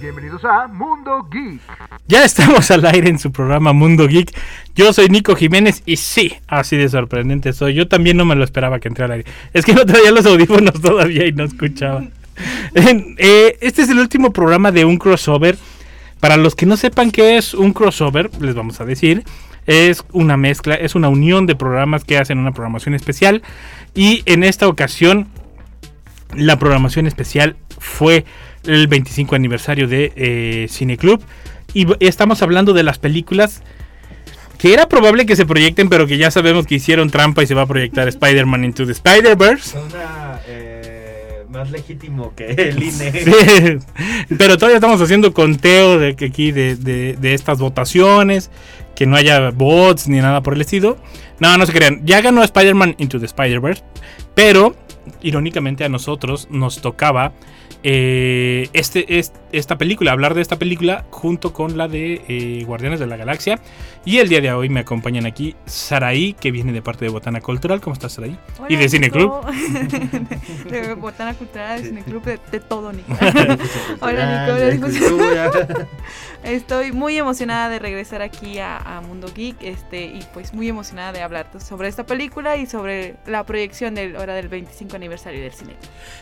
Bienvenidos a Mundo Geek. Ya estamos al aire en su programa Mundo Geek. Yo soy Nico Jiménez y sí, así de sorprendente soy. Yo también no me lo esperaba que entrara al aire. Es que no traía los audífonos todavía y no escuchaba. Eh, este es el último programa de un crossover. Para los que no sepan qué es un crossover, les vamos a decir. Es una mezcla, es una unión de programas que hacen una programación especial. Y en esta ocasión, la programación especial fue el 25 aniversario de eh, Cine Club. Y estamos hablando de las películas que era probable que se proyecten, pero que ya sabemos que hicieron trampa y se va a proyectar Spider-Man Into the Spider-Verse. Eh, más legítimo que el INE. Sí, pero todavía estamos haciendo conteo de que aquí de, de- de estas votaciones, que no haya bots ni nada por el estilo. No, no se crean. Ya ganó Spider-Man Into the Spider-Verse, pero irónicamente a nosotros nos tocaba eh, este, es- esta película, hablar de esta película junto con la de eh, Guardianes de la Galaxia. Y el día de hoy me acompañan aquí Saraí, que viene de parte de Botana Cultural. ¿Cómo estás, Saraí? y de Cine Club. de, Botana Cultural, de Cine Club, de, de todo, Nico. Hola, Nico. de Nico. cultura. Estoy muy emocionada de regresar aquí a, a Mundo Geek este, y pues muy emocionada de hablar sobre esta película y sobre la proyección del hora del 25 aniversario del cine.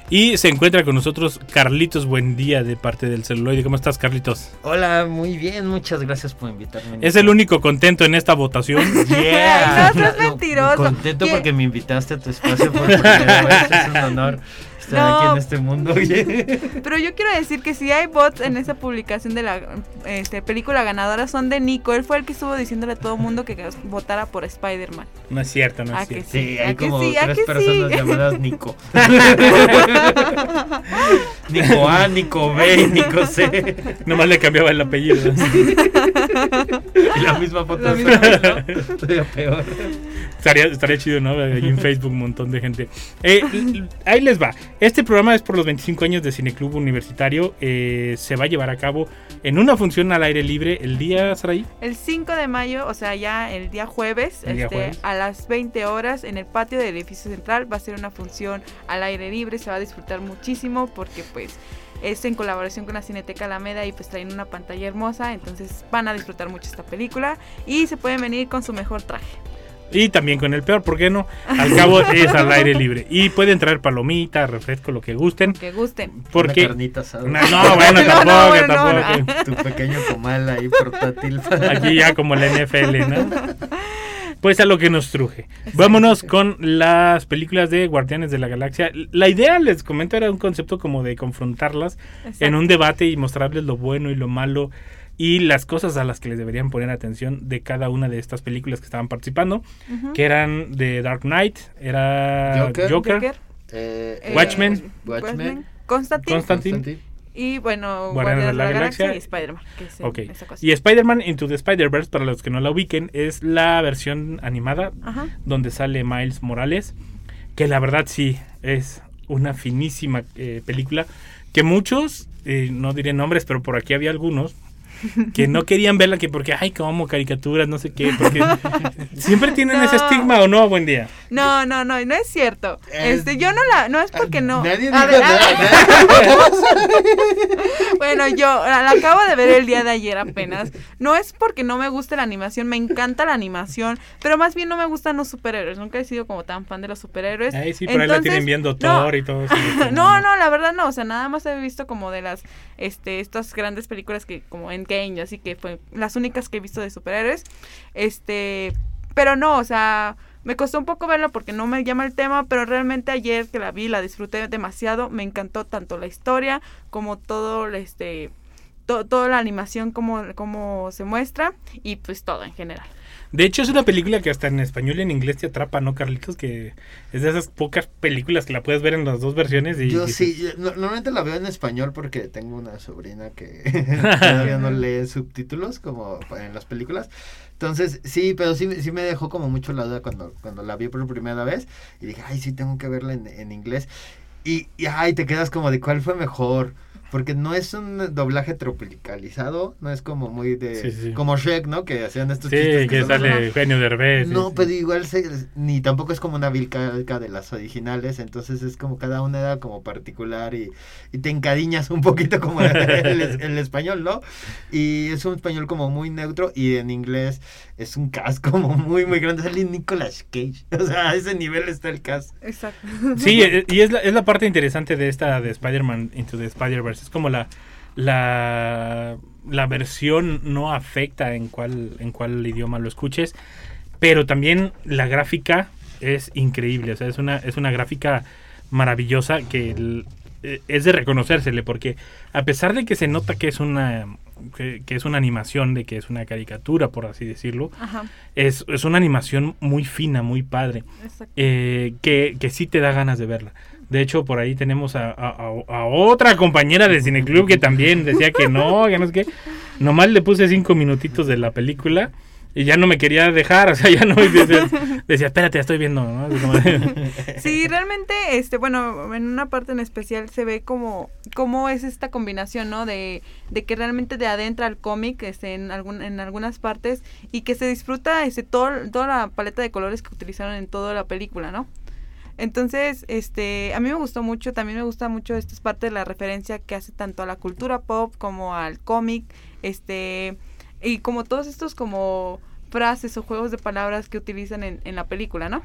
Y se encuentra con nosotros Carlitos Buendía de parte del celuloide. ¿Cómo estás, Carlitos? Hola, muy bien, muchas gracias por invitarme. Es el único contento en esta votación. Yeah. No, seas mentiroso. Contento ¿Qué? porque me invitaste a tu espacio por primera vez. Es un honor No. aquí en este mundo. oye. Pero yo quiero decir que si hay bots en esa publicación de la este, película ganadora son de Nico. Él fue el que estuvo diciéndole a todo el mundo que votara por Spider-Man. No es cierto, no ¿A es que cierto. Sí, ¿A hay como tres personas sí? llamadas Nico. Nico A, Nico B y Nico C. Nomás le cambiaba el apellido. Y la misma foto La misma peor. Estaría, estaría chido, ¿no? Ahí en Facebook un montón de gente. Eh, ahí les va. Este programa es por los 25 años de Cineclub Universitario. Eh, se va a llevar a cabo en una función al aire libre el día, Saraí. El 5 de mayo, o sea, ya el día jueves, El día este, jueves. a las 20 horas en el patio del edificio central va a ser una función al aire libre, se va a disfrutar muchísimo porque pues es en colaboración con la Cineteca Alameda y pues traen una pantalla hermosa, entonces van a disfrutar mucho esta película y se pueden venir con su mejor traje. Y también con el peor, ¿por qué no? Al cabo es al aire libre. Y pueden traer palomitas, refresco, lo que gusten. Que gusten. Porque... Una carnita asada. No, no, bueno, No, tampoco, no, bueno, tampoco. Tu pequeño comal ahí portátil. Aquí ya como la NFL, ¿no? Pues a lo que nos truje. Vámonos con las películas de Guardianes de la Galaxia. La idea, les comento, era un concepto como de confrontarlas en un debate y mostrarles lo bueno y lo malo y las cosas a las que les deberían poner atención de cada una de estas películas que estaban participando, que eran de Dark Knight, era Joker. Joker, Joker, Eh, eh, Watchmen. Watchmen. Constantine Constantine, y bueno, Guardianes de la, Galaxia, y Spider-Man. que es en ok. esa cosa. Y Spider-Man Into the Spider-Verse, para los que no la ubiquen, es la versión animada Ajá. donde sale Miles Morales, que la verdad sí es una finísima eh, película, que muchos, eh, no diré nombres, pero por aquí había algunos que no querían verla que porque, ay, como caricaturas, no sé qué, porque siempre tienen ese No. estigma o no, buen día. No, no, no, no es cierto. Eh, Este, yo no la, no es porque no. Nadie A ver, nada. a ver. bueno, yo la, la acabo de ver el día de ayer apenas. No es porque no me guste la animación, me encanta la animación, pero más bien no me gustan los superhéroes. Nunca he sido como tan fan de los superhéroes. Ay, sí, pero ahí la Entonces, tienen viendo no. Thor y todo eso. No, no, la verdad no, o sea, nada más he visto como de las, este, estas grandes películas que, como Así que fue las únicas que he visto de superhéroes, este, pero no, o sea, me costó un poco verla porque no me llama el tema, pero realmente ayer que la vi, la disfruté demasiado, me encantó tanto la historia como todo, este, to- toda la animación como, como se muestra y pues todo en general. De hecho, es una película que hasta en español y en inglés te atrapa, ¿no, Carlitos? Que es de esas pocas películas que la puedes ver en las dos versiones. Y Yo sí, yo- no- normalmente la veo en español porque tengo una sobrina que todavía no lee subtítulos como en las películas. Entonces, sí, pero sí, sí me dejó como mucho la duda cuando, cuando la vi por primera vez y dije, ay, sí, tengo que verla en, en inglés. Y, y, ay, te quedas como de cuál fue mejor. Porque no es un doblaje tropicalizado, no es como muy de... Sí, sí. Como Shrek, ¿no? Que hacían estos Sí, chistes que son- sale Eugenio Derbez. no, sí. pero igual se- ni tampoco es como una vil calca de las originales, entonces es como cada una era como particular y, y te encariñas un poquito como el, el- el español, ¿no? Y es un español como muy neutro y en inglés es un cast como muy, muy grande. Sale Nicolas Cage, o sea, a ese nivel está el cast. Exacto. Sí, eh, y es la, es la parte interesante de esta de Spider-Man Into the Spider-Verse. Es como la, la, la versión no afecta en cuál, en cuál idioma lo escuches, pero también la gráfica es increíble. O sea, es una, es una gráfica maravillosa que el- eh, es de reconocérsele, porque a pesar de que se nota que es una que, que es una animación, de que es una caricatura, por así decirlo, es, es una animación muy fina, muy padre eh, que, que sí te da ganas de verla. De hecho, por ahí tenemos a, a- otra compañera de Cineclub que también decía que no, que no es que. Nomás le puse cinco minutitos de la película y ya no me quería dejar, o sea, ya no decía, decía espérate, estoy viendo, ¿no? Sí, realmente, este, bueno, en una parte en especial se ve como, cómo es esta combinación, ¿no? De, de que realmente de adentra al cómic, este, en algún, en algunas partes, y que se disfruta, este, todo, toda la paleta de colores que utilizaron en toda la película, ¿no? Entonces, este, a mí me gustó mucho, también me gusta mucho, esta es parte de la referencia que hace tanto a la cultura pop como al cómic, este, y como todos estos como frases o juegos de palabras que utilizan en, en la película, ¿no?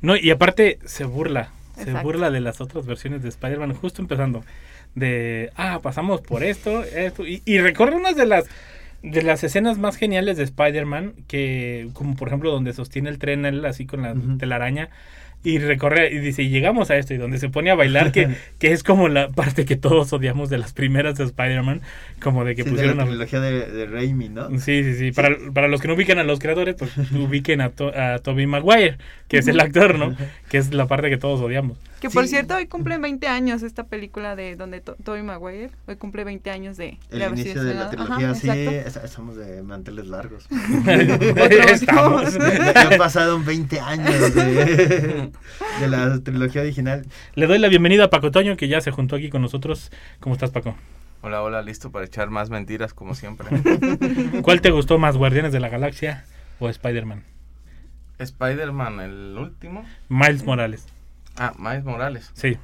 No, y aparte se burla, se Exacto. burla de las otras versiones de Spider-Man, justo empezando. De, ah, pasamos por esto, esto, y, y recorre unas de las de las escenas más geniales de Spider-Man, que como por ejemplo donde sostiene el tren él así con la telaraña, y recorre, y dice, y llegamos a esto, y donde se pone a bailar, que, que es como la parte que todos odiamos de las primeras de Spider-Man, como de que Sí, de pusieron la a... trilogía de, de Raimi, ¿no? Sí, sí, sí. Para, para los que no ubican a los creadores, pues ubiquen a, to- a Tobey Maguire, que es el actor, ¿no? Que es la parte que todos odiamos. Que por Sí. cierto, hoy cumple 20 años esta película de donde to Tobey Maguire. Hoy cumple 20 años de, El de inicio de la trilogía, Ajá, sí, exacto. es- somos de manteles largos. Estamos. ya pasaron 20 años de, de la trilogía original. Le doy la bienvenida a Paco Toño, que ya se juntó aquí con nosotros. ¿Cómo estás, Paco? Hola, hola, listo para echar más mentiras como siempre. ¿Cuál te gustó más, Guardianes de la Galaxia o Spider-Man? Spider-Man, el último. Miles Morales. Ah, Miles Morales. Sí.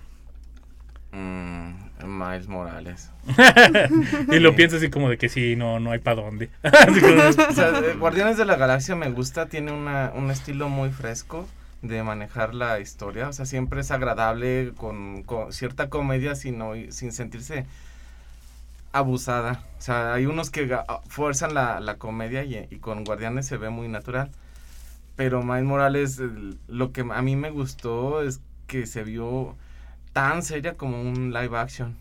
Mm, Miles Morales. y lo piensas así como de que sí, no, no hay para dónde. O sea, Guardianes de la Galaxia me gusta, tiene una, un estilo muy fresco de manejar la historia. O sea, siempre es agradable con, con cierta comedia sin, sin sentirse abusada. O sea, hay unos que fuerzan la, la comedia y, y con Guardianes se ve muy natural. Pero Miles Morales, lo que a mí me gustó es que se vio tan seria como un live action.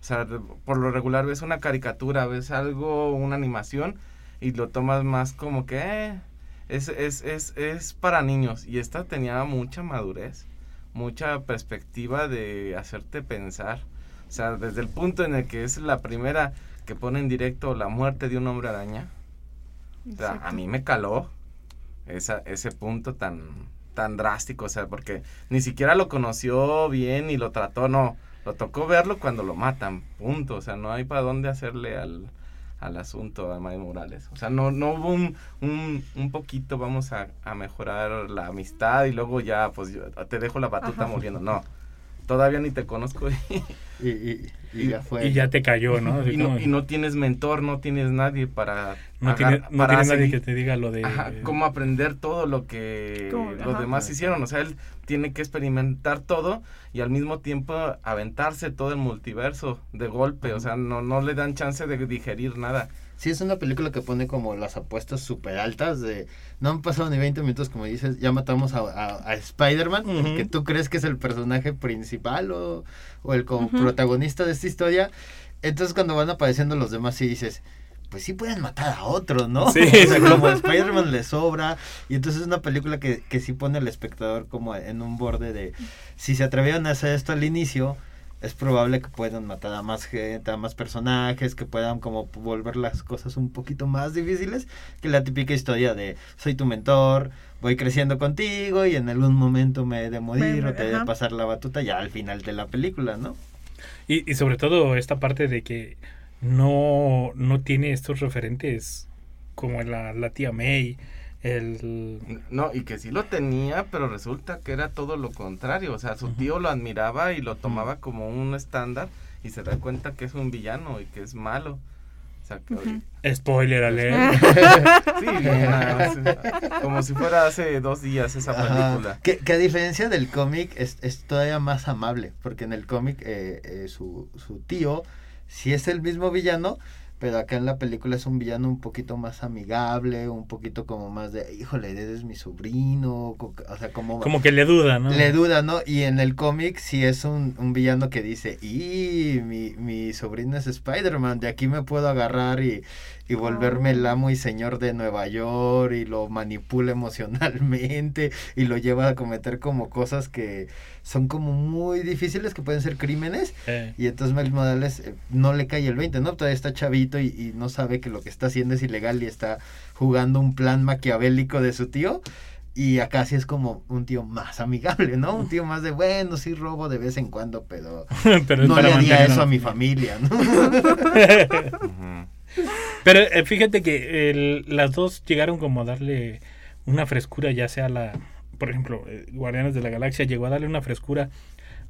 O sea, por lo regular ves una caricatura, ves algo, una animación y lo tomas más como que eh, es, es, es, es para niños. Y esta tenía mucha madurez, mucha perspectiva de hacerte pensar. O sea, desde el punto en el que es la primera que pone en directo la muerte de un hombre araña. O sea, a mí me caló esa, ese punto tan, tan drástico, o sea, porque ni siquiera lo conoció bien y lo trató, no, lo tocó verlo cuando lo matan, punto, o sea, no hay para dónde hacerle al, al asunto a Miles Morales, o sea, no, no hubo un, un, un poquito, vamos a, a mejorar la amistad y luego ya, pues yo te dejo la batuta Ajá. muriendo, no, todavía ni te conozco y, Y, y- y ya fue. y ya te cayó, ¿no? Y no, y no tienes mentor, no tienes nadie para... no agar- tiene, no para tiene nadie seguir- que te diga lo de... Ajá, cómo aprender todo lo que Cómo- los ajá. demás hicieron. O sea, él tiene que experimentar todo y al mismo tiempo aventarse todo el multiverso de golpe. O sea, no, no le dan chance de digerir nada. Sí, es una película que pone como las apuestas súper altas de... No han pasado ni 20 minutos, como dices, ya matamos a, a- a Spider-Man, que tú crees que es el personaje principal o, o el co- Ujú. protagonista de esta historia. Entonces cuando van apareciendo los demás sí dices, pues sí pueden matar a otro, ¿no? Sí, o sea, como a Spider-Man le sobra. Y entonces es una película que, que sí pone al espectador como en un borde de, si se atrevieron a hacer esto al inicio, es probable que puedan matar a más gente, a más personajes, que puedan como volver las cosas un poquito más difíciles que la típica historia de soy tu mentor, voy creciendo contigo y en algún momento me he de morir Bueno, o te he de pasar la batuta ya al final de la película, ¿no? Y, y sobre todo esta parte de que no, no tiene estos referentes como la, la tía May, el... No, y que sí lo tenía, pero resulta que era todo lo contrario. O sea, su tío lo admiraba y lo tomaba como un estándar y se da cuenta que es un villano y que es malo. O sea, que. Spoiler alert. sí, nada, o sea, como si fuera hace dos días esa película. Que, que a diferencia del cómic es, es todavía más amable, porque en el cómic eh, eh, su, su tío sí es el mismo villano, pero acá en la película es un villano un poquito más amigable, un poquito como más de, híjole, eres mi sobrino, o sea, como... Como que le duda, ¿no? Le duda, ¿no? Y en el cómic sí es un, un villano que dice, y mi, mi sobrino es Spider-Man, de aquí me puedo agarrar y, y volverme el amo y señor de Nueva York y lo manipula emocionalmente y lo lleva a cometer como cosas que son como muy difíciles, que pueden ser crímenes. Eh, Y entonces Miles Morales eh, no le cae el 20, ¿no? Todavía está chavito y, y no sabe que lo que está haciendo es ilegal y está jugando un plan maquiavélico de su tío. Y acá sí es como un tío más amigable, ¿no? Un tío más de, bueno, sí robo de vez en cuando, pero, no le haría eso a mi familia, ¿no? Pero eh, fíjate que el- las dos llegaron como a darle una frescura, ya sea la, por ejemplo, eh, Guardianes de la Galaxia llegó a darle una frescura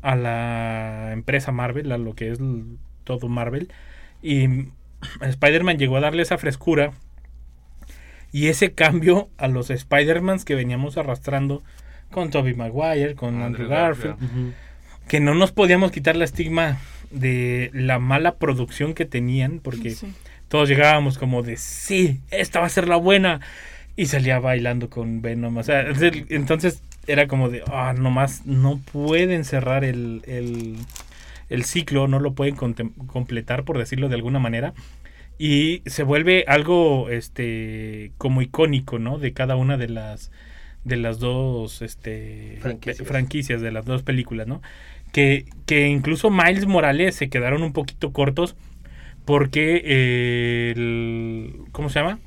a la empresa Marvel, a lo que es todo Marvel, y Spider-Man llegó a darle esa frescura y ese cambio a los Spider-Mans que veníamos arrastrando con Tobey Maguire, con Andrew Andrew Garfield, Garfield. que no nos podíamos quitar la estigma de la mala producción que tenían, porque Sí. Todos llegábamos como de sí, esta va a ser la buena. Y salía bailando con Venom. O sea, entonces era como de, ah, nomás no pueden cerrar el, el, el ciclo, no lo pueden completar, por decirlo de alguna manera. Y se vuelve algo este como icónico, ¿no? De cada una de las de las dos este Franquicias. franquicias de las dos películas, ¿no? Que, que incluso Miles Morales se quedaron un poquito cortos porque eh, el, ¿cómo se llama?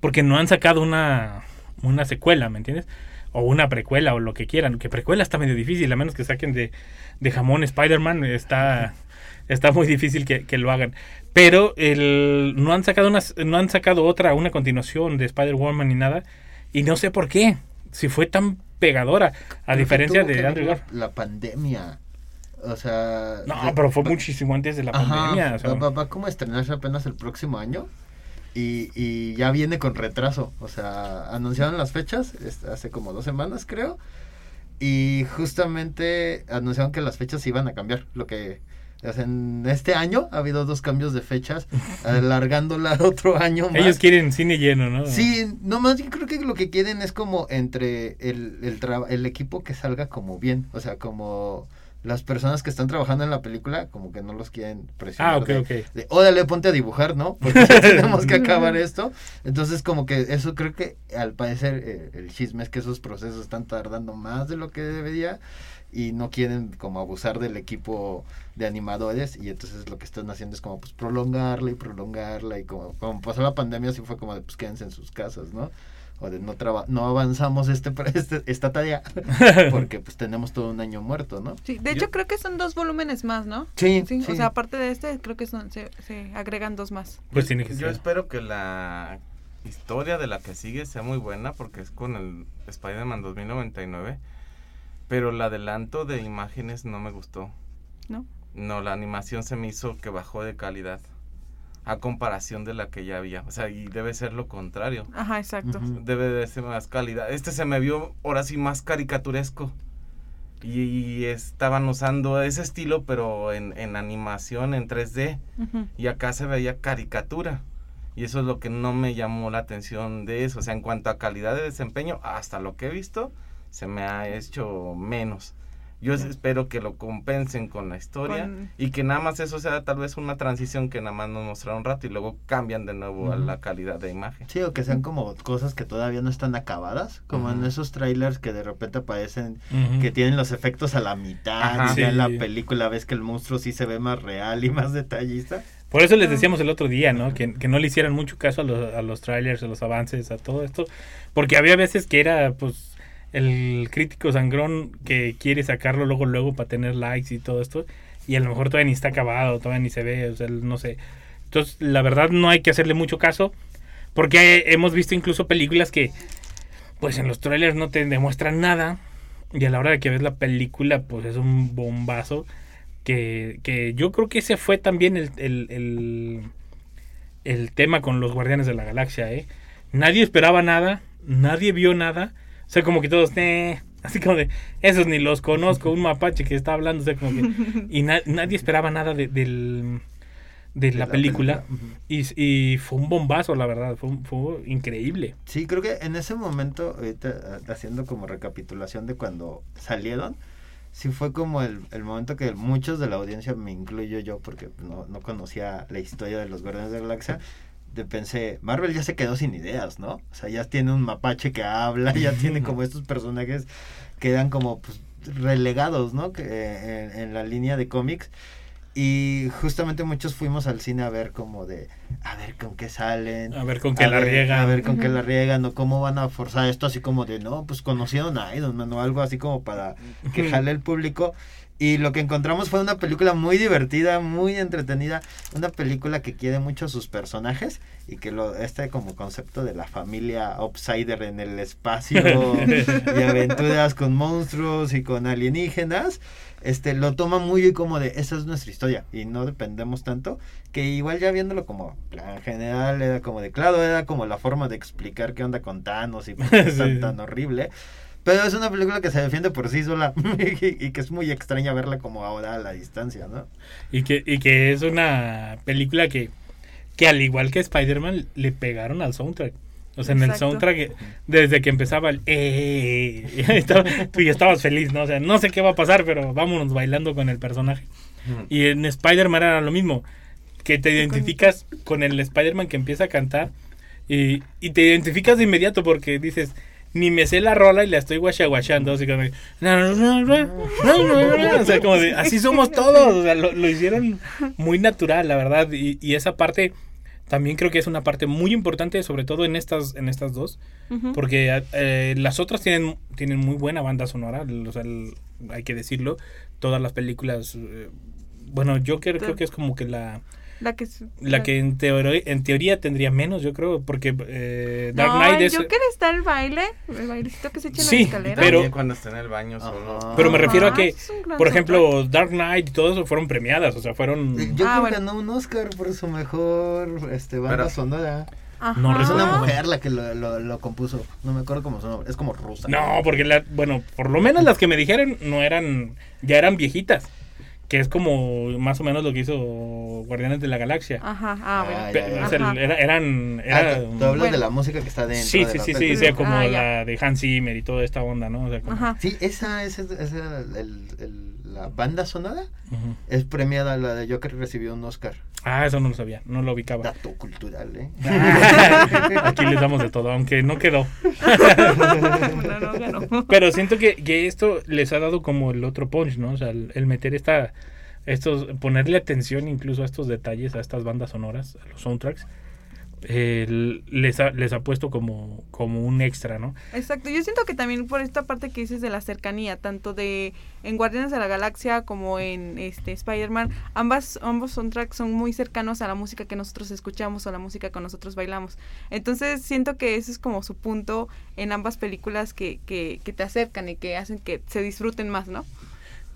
Porque no han sacado una, una secuela, ¿me entiendes? O una precuela o lo que quieran. Que precuela está medio difícil, a menos que saquen de, de jamón Spider-Man, está, está muy difícil que, que lo hagan. Pero el, no, han sacado una, no han sacado otra, una continuación de Spider-Woman ni nada. Y no sé por qué. Si fue tan pegadora. A diferencia de Andrew la pandemia. O sea... No, de- pero fue muchísimo antes de la Ajá, pandemia. o sea, va, va- como a estrenarse apenas el próximo año. Y, y ya viene con retraso. O sea, anunciaron las fechas hace como dos semanas, creo. Y justamente anunciaron que las fechas se iban a cambiar. Lo que. o sea, en este año ha habido dos cambios de fechas, alargándola otro año más. Ellos quieren cine lleno, ¿no? Sí, no más yo creo que lo que quieren es como entre el, el, el equipo que salga como bien, o sea, como las personas que están trabajando en la película, como que no los quieren presionar. Ah, ok, de, ok. de, órale, ponte a dibujar, ¿no? Porque tenemos que acabar esto. Entonces, como que eso creo que al parecer eh, el chisme es que esos procesos están tardando más de lo que debería y no quieren como abusar del equipo de animadores y entonces lo que están haciendo es como pues prolongarla y prolongarla y como, como pasó la pandemia sí fue como de pues quédense en sus casas, ¿no? O de no traba no avanzamos este, este- esta tarea porque pues tenemos todo un año muerto, ¿no? Sí, de hecho creo que son dos volúmenes más, ¿no? Sí, Sí, sí. o sea, aparte de este, creo que son, se, se agregan dos más. Pues tiene que Yo ser. espero que la historia de la que sigue sea muy buena porque es con el Spider-Man 2099. Pero el adelanto de imágenes no me gustó. ¿No? No, la animación se me hizo que bajó de calidad. A comparación de la que ya había. O sea, y debe ser lo contrario. Ajá, exacto. Debe de ser más calidad. Este se me vio ahora sí más caricaturesco. Y, y estaban usando ese estilo, pero en, en animación, en 3D. Ujú. Y acá se veía caricatura. Y eso es lo que no me llamó la atención de eso. O sea, en cuanto a calidad de desempeño, hasta lo que he visto, se me ha hecho menos. Yo espero que lo compensen con la historia Con- y que nada más eso sea tal vez una transición que nada más nos mostraron un rato y luego cambian de nuevo a la calidad de imagen. Sí, o que sean como cosas que todavía no están acabadas, como en Ujú. esos trailers que de repente aparecen, que tienen los efectos a la mitad, Ajá. y ya en la película ves que el monstruo sí se ve más real y más detallista. Por eso les decíamos el otro día, ¿no? Que, que no le hicieran mucho caso a los, a los trailers, a los avances, a todo esto. Porque había veces que era, pues, el crítico sangrón que quiere sacarlo luego, luego para tener likes y todo esto. Y a lo mejor todavía ni está acabado, todavía ni se ve, o sea, no sé. Entonces, la verdad no hay que hacerle mucho caso. Porque hemos visto incluso películas que, pues, en los trailers no te demuestran nada. Y a la hora de que ves la película, pues es un bombazo que, que yo creo que ese fue también el, el, el, el tema con los Guardianes de la Galaxia, ¿eh? Nadie esperaba nada, nadie vio nada, sea, como que todos, "Eh", así como de, esos ni los conozco, un mapache que está hablando, o sea, como que, y na- nadie esperaba nada de, del, de, la, la película, y, y fue un bombazo, la verdad, fue, fue increíble. Sí, creo que en ese momento, ahorita haciendo como recapitulación de cuando salieron, sí fue como el, el momento que muchos de la audiencia, me incluyo yo, porque no, no conocía la historia de los Guardianes de la Galaxia, pensé, Marvel ya se quedó sin ideas, ¿no? O sea, ya tiene un mapache que habla, ya tiene como estos personajes que eran como pues, relegados, ¿no? Que, eh, en, en la línea de cómics. Y justamente muchos fuimos al cine a ver como de, a ver con qué salen. A ver con qué la ver- riegan. A ver con qué la riegan o cómo van a forzar esto así como de, no, pues conocieron a Iron Man o algo así como para que jale el público. Y lo que encontramos fue una película muy divertida, muy entretenida, una película que quiere mucho a sus personajes y que lo este como concepto de la familia outsider en el espacio y aventuras con monstruos y con alienígenas, este lo toma muy como de esa es nuestra historia y no dependemos tanto que igual ya viéndolo como plan general era como de claro era como la forma de explicar qué onda con Thanos y por qué es tan, Sí. tan horrible pero es una película que se defiende por sí sola y, y que es muy extraña verla como ahora a la distancia, ¿no? Y que, y que es una película que, que al igual que Spider-Man, le pegaron al soundtrack. O sea, en el Exacto. soundtrack, eh, desde que empezaba el... Eh, estaba- tú ya estabas feliz, ¿no? O sea, no sé qué va a pasar, pero vámonos bailando con el personaje. Y en Spider-Man era lo mismo. Que te identificas con el Spider-Man que empieza a cantar y, y te identificas de inmediato porque dices, ni me sé la rola y la estoy guachaguachando. Así como, o sea, como de, así somos todos. O sea, lo, lo hicieron muy natural, la verdad. Y, y esa parte también creo que es una parte muy importante, sobre todo en estas, en estas dos. Porque eh, las otras tienen, tienen muy buena banda sonora, o sea, el- hay que decirlo. Todas las películas. eh, bueno, Joker creo que es como que la, La que, es- la que en, teoría en teoría tendría menos, yo creo, porque eh, Dark no, Knight es... Joker está el baile, el bailecito que se echa en Sí, la escalera. pero- También cuando está en el baño solo. Pero me refiero a Ajá, que, por ejemplo, Dark Knight y todo eso fueron premiadas, o sea, fueron... Yo Ah, bueno. ganó un Oscar por su mejor este, banda Pero- sonora. Ajá. No, Es una Ah. mujer la que lo, lo, lo compuso. No me acuerdo cómo su nombre. Es como rusa. No, porque, la, bueno, por lo menos las que me dijeron no eran, ya eran viejitas, que es como más o menos lo que hizo Guardianes de la Galaxia. Ajá, ah, bueno. Ah, Pe- ya, ya. o sea, Ajá. era- eran... Ah, Era, tú, tú hablas Bueno. de la música que está dentro. sí, de sí, la sí, sí, como Ah, ya. la de Hans Zimmer y toda esta onda, ¿no? O sea, como- Ajá. Sí, esa es esa, el- el- la banda sonora. Ujú. Es premiada. La de Joker recibió un Oscar. Ah, eso no lo sabía, no lo ubicaba. Dato cultural, ¿eh? Aquí les damos de todo, aunque no quedó. No, no ganó. Pero siento que, que esto les ha dado como el otro punch, ¿no? O sea, el, el meter esta, estos, ponerle atención incluso a estos detalles, a estas bandas sonoras, a los soundtracks, eh, les, ha, les ha puesto como, como un extra, ¿no? Exacto, yo siento que también por esta parte que dices de la cercanía, tanto de en Guardianes de la Galaxia como en este Spider-Man, ambas ambos soundtracks son muy cercanos a la música que nosotros escuchamos o la música que nosotros bailamos. Entonces siento que ese es como su punto en ambas películas que, que, que te acercan y que hacen que se disfruten más, ¿no?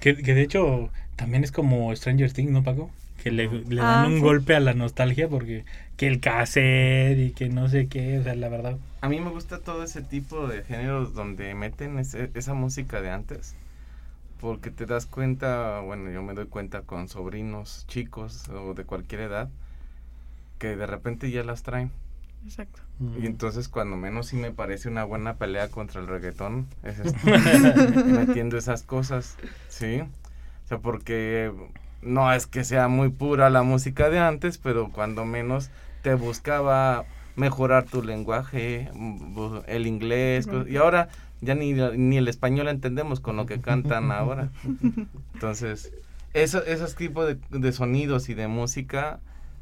Que, que de hecho también es como Stranger Things, ¿no, Paco? Que le, le dan Ah, un sí. golpe a la nostalgia porque que el cassette y que no sé qué, o sea, la verdad. A mí me gusta todo ese tipo de géneros donde meten ese- esa música de antes. Porque te das cuenta, bueno, yo me doy cuenta con sobrinos chicos o de cualquier edad, que de repente ya las traen. Exacto. Y entonces cuando menos sí me parece una buena pelea contra el reggaetón, es este, metiendo esas cosas, ¿sí? O sea, porque no es que sea muy pura la música de antes, pero cuando menos te buscaba mejorar tu lenguaje, el inglés, y ahora ya ni, ni el español entendemos con lo que cantan ahora. Entonces, eso, esos tipos de, de sonidos y de música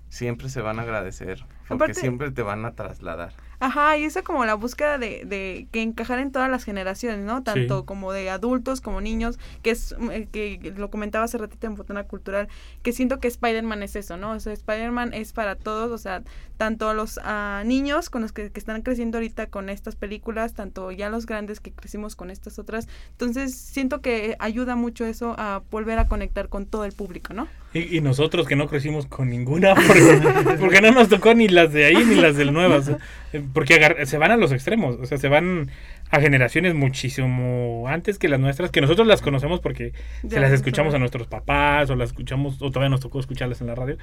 siempre se van a agradecer, porque Aparte- siempre te van a trasladar. Ajá, y esa como la búsqueda de, de que encajar en todas las generaciones, ¿no? Tanto Sí. como de adultos como niños, que es eh, que lo comentaba hace ratito en Botana Cultural, que siento que Spider-Man es eso, ¿no? O sea, Spider-Man es para todos, o sea, tanto los ah, niños con los que, que están creciendo ahorita con estas películas, tanto ya los grandes que crecimos con estas otras. Entonces, siento que ayuda mucho eso a volver a conectar con todo el público, ¿no? Y, y nosotros que no crecimos con ninguna, porque, porque no nos tocó ni las de ahí ni las del nuevas. Porque agar- se van a los extremos, o sea, se van a generaciones muchísimo antes que las nuestras, que nosotros las conocemos porque se las escuchamos a nuestros papás o las escuchamos, o todavía nos tocó escucharlas en la radio,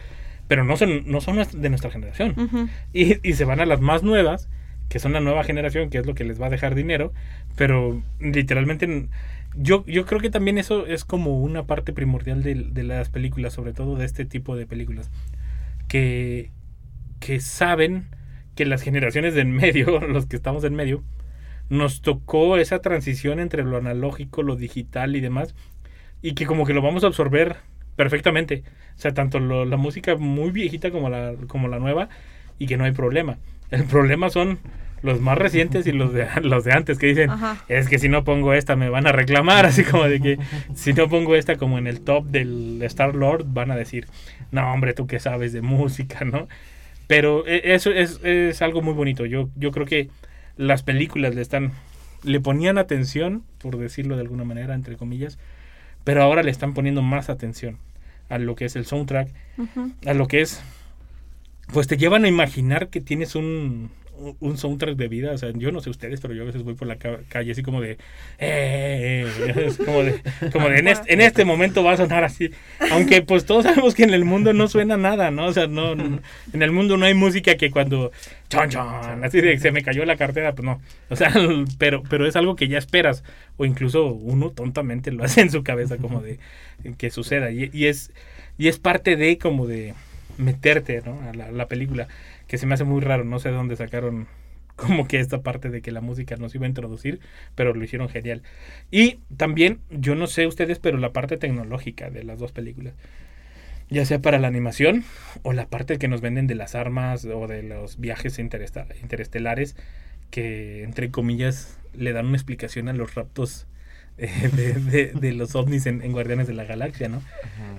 pero no son, no son de nuestra generación. Y, y se van a las más nuevas, que son la nueva generación, que es lo que les va a dejar dinero, pero literalmente yo, yo creo que también eso es como una parte primordial de, las películas, sobre todo de este tipo de películas, que, que saben que las generaciones de en medio, los que estamos en medio, nos tocó esa transición entre lo analógico, lo digital y demás, y que como que lo vamos a absorber perfectamente. O sea, tanto la música muy viejita como la, como la nueva, y que no hay problema. El problema son los más recientes y los de, los de antes que dicen, Ajá. es que si no pongo esta me van a reclamar, así como de que si no pongo esta como en el top del Star Lord van a decir, no hombre, tú que sabes de música, ¿no? Pero eh, eso es, es algo muy bonito. Yo, yo creo que las películas le están, le ponían atención, por decirlo de alguna manera, entre comillas, pero ahora le están poniendo más atención a lo que es el soundtrack, a lo que es, pues te llevan a imaginar que tienes un, un soundtrack de vida. O sea, yo no sé ustedes, pero yo a veces voy por la ca- calle así como de, eh, es como de, como de en, este, en este momento va a sonar así. Aunque pues todos sabemos que en el mundo no suena nada, ¿no? O sea, no, no- en el mundo no hay música que cuando, chon, chon, así de se me cayó la cartera, pues no. O sea, pero, pero es algo que ya esperas. O incluso uno tontamente lo hace en su cabeza como de que suceda. Y, y es, y es parte de como de meterte ¿no? a la, la película, que se me hace muy raro, no sé de dónde sacaron como que esta parte de que la música nos iba a introducir, pero lo hicieron genial. Y también, yo no sé ustedes, pero la parte tecnológica de las dos películas, ya sea para la animación o la parte que nos venden de las armas o de los viajes interestelares, que entre comillas le dan una explicación a los raptos eh, de, de- de los ovnis en, en Guardianes de la Galaxia, ¿no?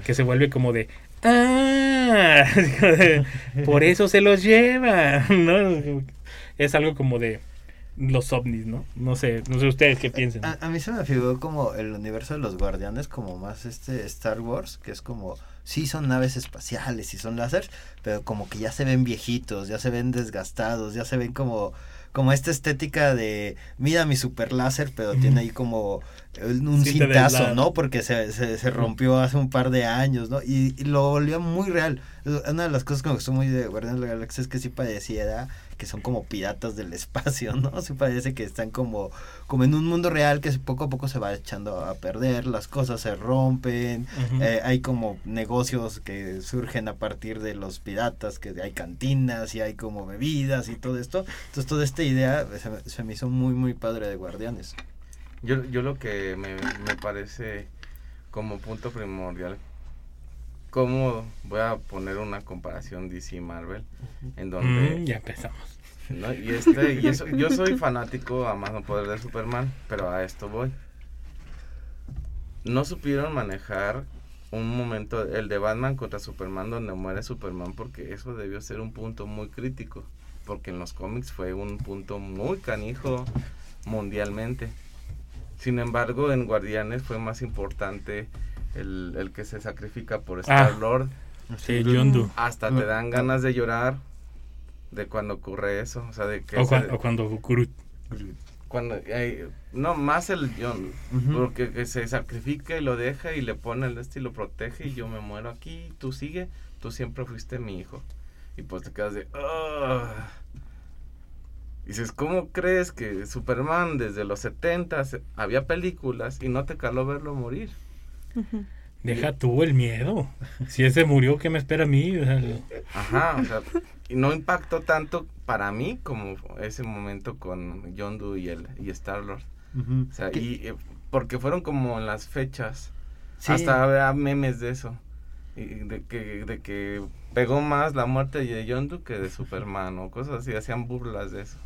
Que se vuelve como de, ah, por eso se los lleva, ¿no? Es algo como de los ovnis, ¿no? No sé, no sé ustedes qué piensan. A, mí se me figuró como el universo de los guardianes, como más este Star Wars, que es como, sí son naves espaciales y son láseres, pero como que ya se ven viejitos, ya se ven desgastados, ya se ven como, como esta estética de, mira mi super láser, pero tiene ahí como un cintazo. ¿no? Porque se, se, se rompió hace un par de años, ¿no? Y, y lo volvió muy real. Una de las cosas que me gustó muy de Guardianes de la Galaxia es que sí pareciera que son como piratas del espacio, ¿no? Sí parece que están como, como en un mundo real que poco a poco se va echando a perder, las cosas se rompen, eh, hay como negocios que surgen a partir de los piratas, que hay cantinas y hay como bebidas y todo esto. Entonces toda esta idea se se me hizo muy, muy padre de Guardianes. Yo, yo lo que me, me parece como punto primordial, como voy a poner una comparación DC Marvel, en donde Mm, ya empezamos. ¿no? Y este, y eso, yo soy fanático a más no poder de Superman, pero a esto voy. No supieron manejar un momento, el de Batman contra Superman, donde muere Superman, porque eso debió ser un punto muy crítico, porque en los cómics fue un punto muy canijo mundialmente. Sin embargo, en Guardianes fue más importante el, el que se sacrifica por Star Lord. Sí, Yondu. Hasta te dan ganas de llorar de cuando ocurre eso. O sea, de que O, se- cua- o cuando Groot. cuando hay- no más el John Ujú. porque que se sacrifica y lo deja y le pone el este y lo protege y yo me muero aquí tú sigue tú siempre fuiste mi hijo y pues te quedas de "Ah". Dices, ¿cómo crees que Superman desde los 70 había películas y no te caló verlo morir? Deja tú el miedo. Si ese murió, ¿qué me espera a mí? O sea, Ajá, o sea, y no impactó tanto para mí como ese momento con Yondu y el y Star Lord. Ujú. O sea, ¿Qué- y eh, porque fueron como en las fechas. Sí. Hasta había memes de eso. Y de que, de que pegó más la muerte de Yondu que de Superman o cosas así, hacían burlas de eso.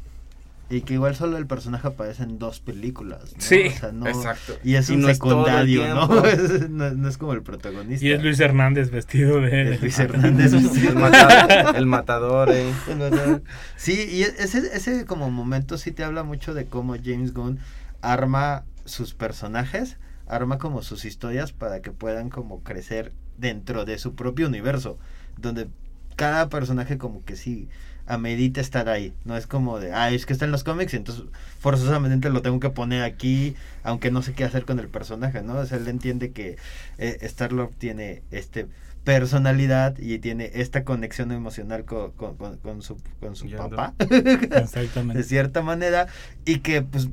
Y que igual solo el personaje aparece en dos películas. ¿no? Sí, O sea, no- exacto. Y es Y un no es secundario, ¿no? tiempo. Es- no? no es como el protagonista. y es Luis Hernández vestido de... Es Luis Hernández. El matador, el matador eh. El matador. Sí, y ese, ese como momento sí te habla mucho de cómo James Gunn arma sus personajes, arma como sus historias para que puedan como crecer dentro de su propio universo, donde cada personaje como que sí amerita estar ahí, no es como de, ah, es que está en los cómics, y entonces forzosamente lo tengo que poner aquí, aunque no sé qué hacer con el personaje, ¿no? O sea, él entiende que eh, Star-Lord tiene este personalidad y tiene esta conexión emocional con, con- con- con su, con su papá, Exactamente. de cierta manera, y que pues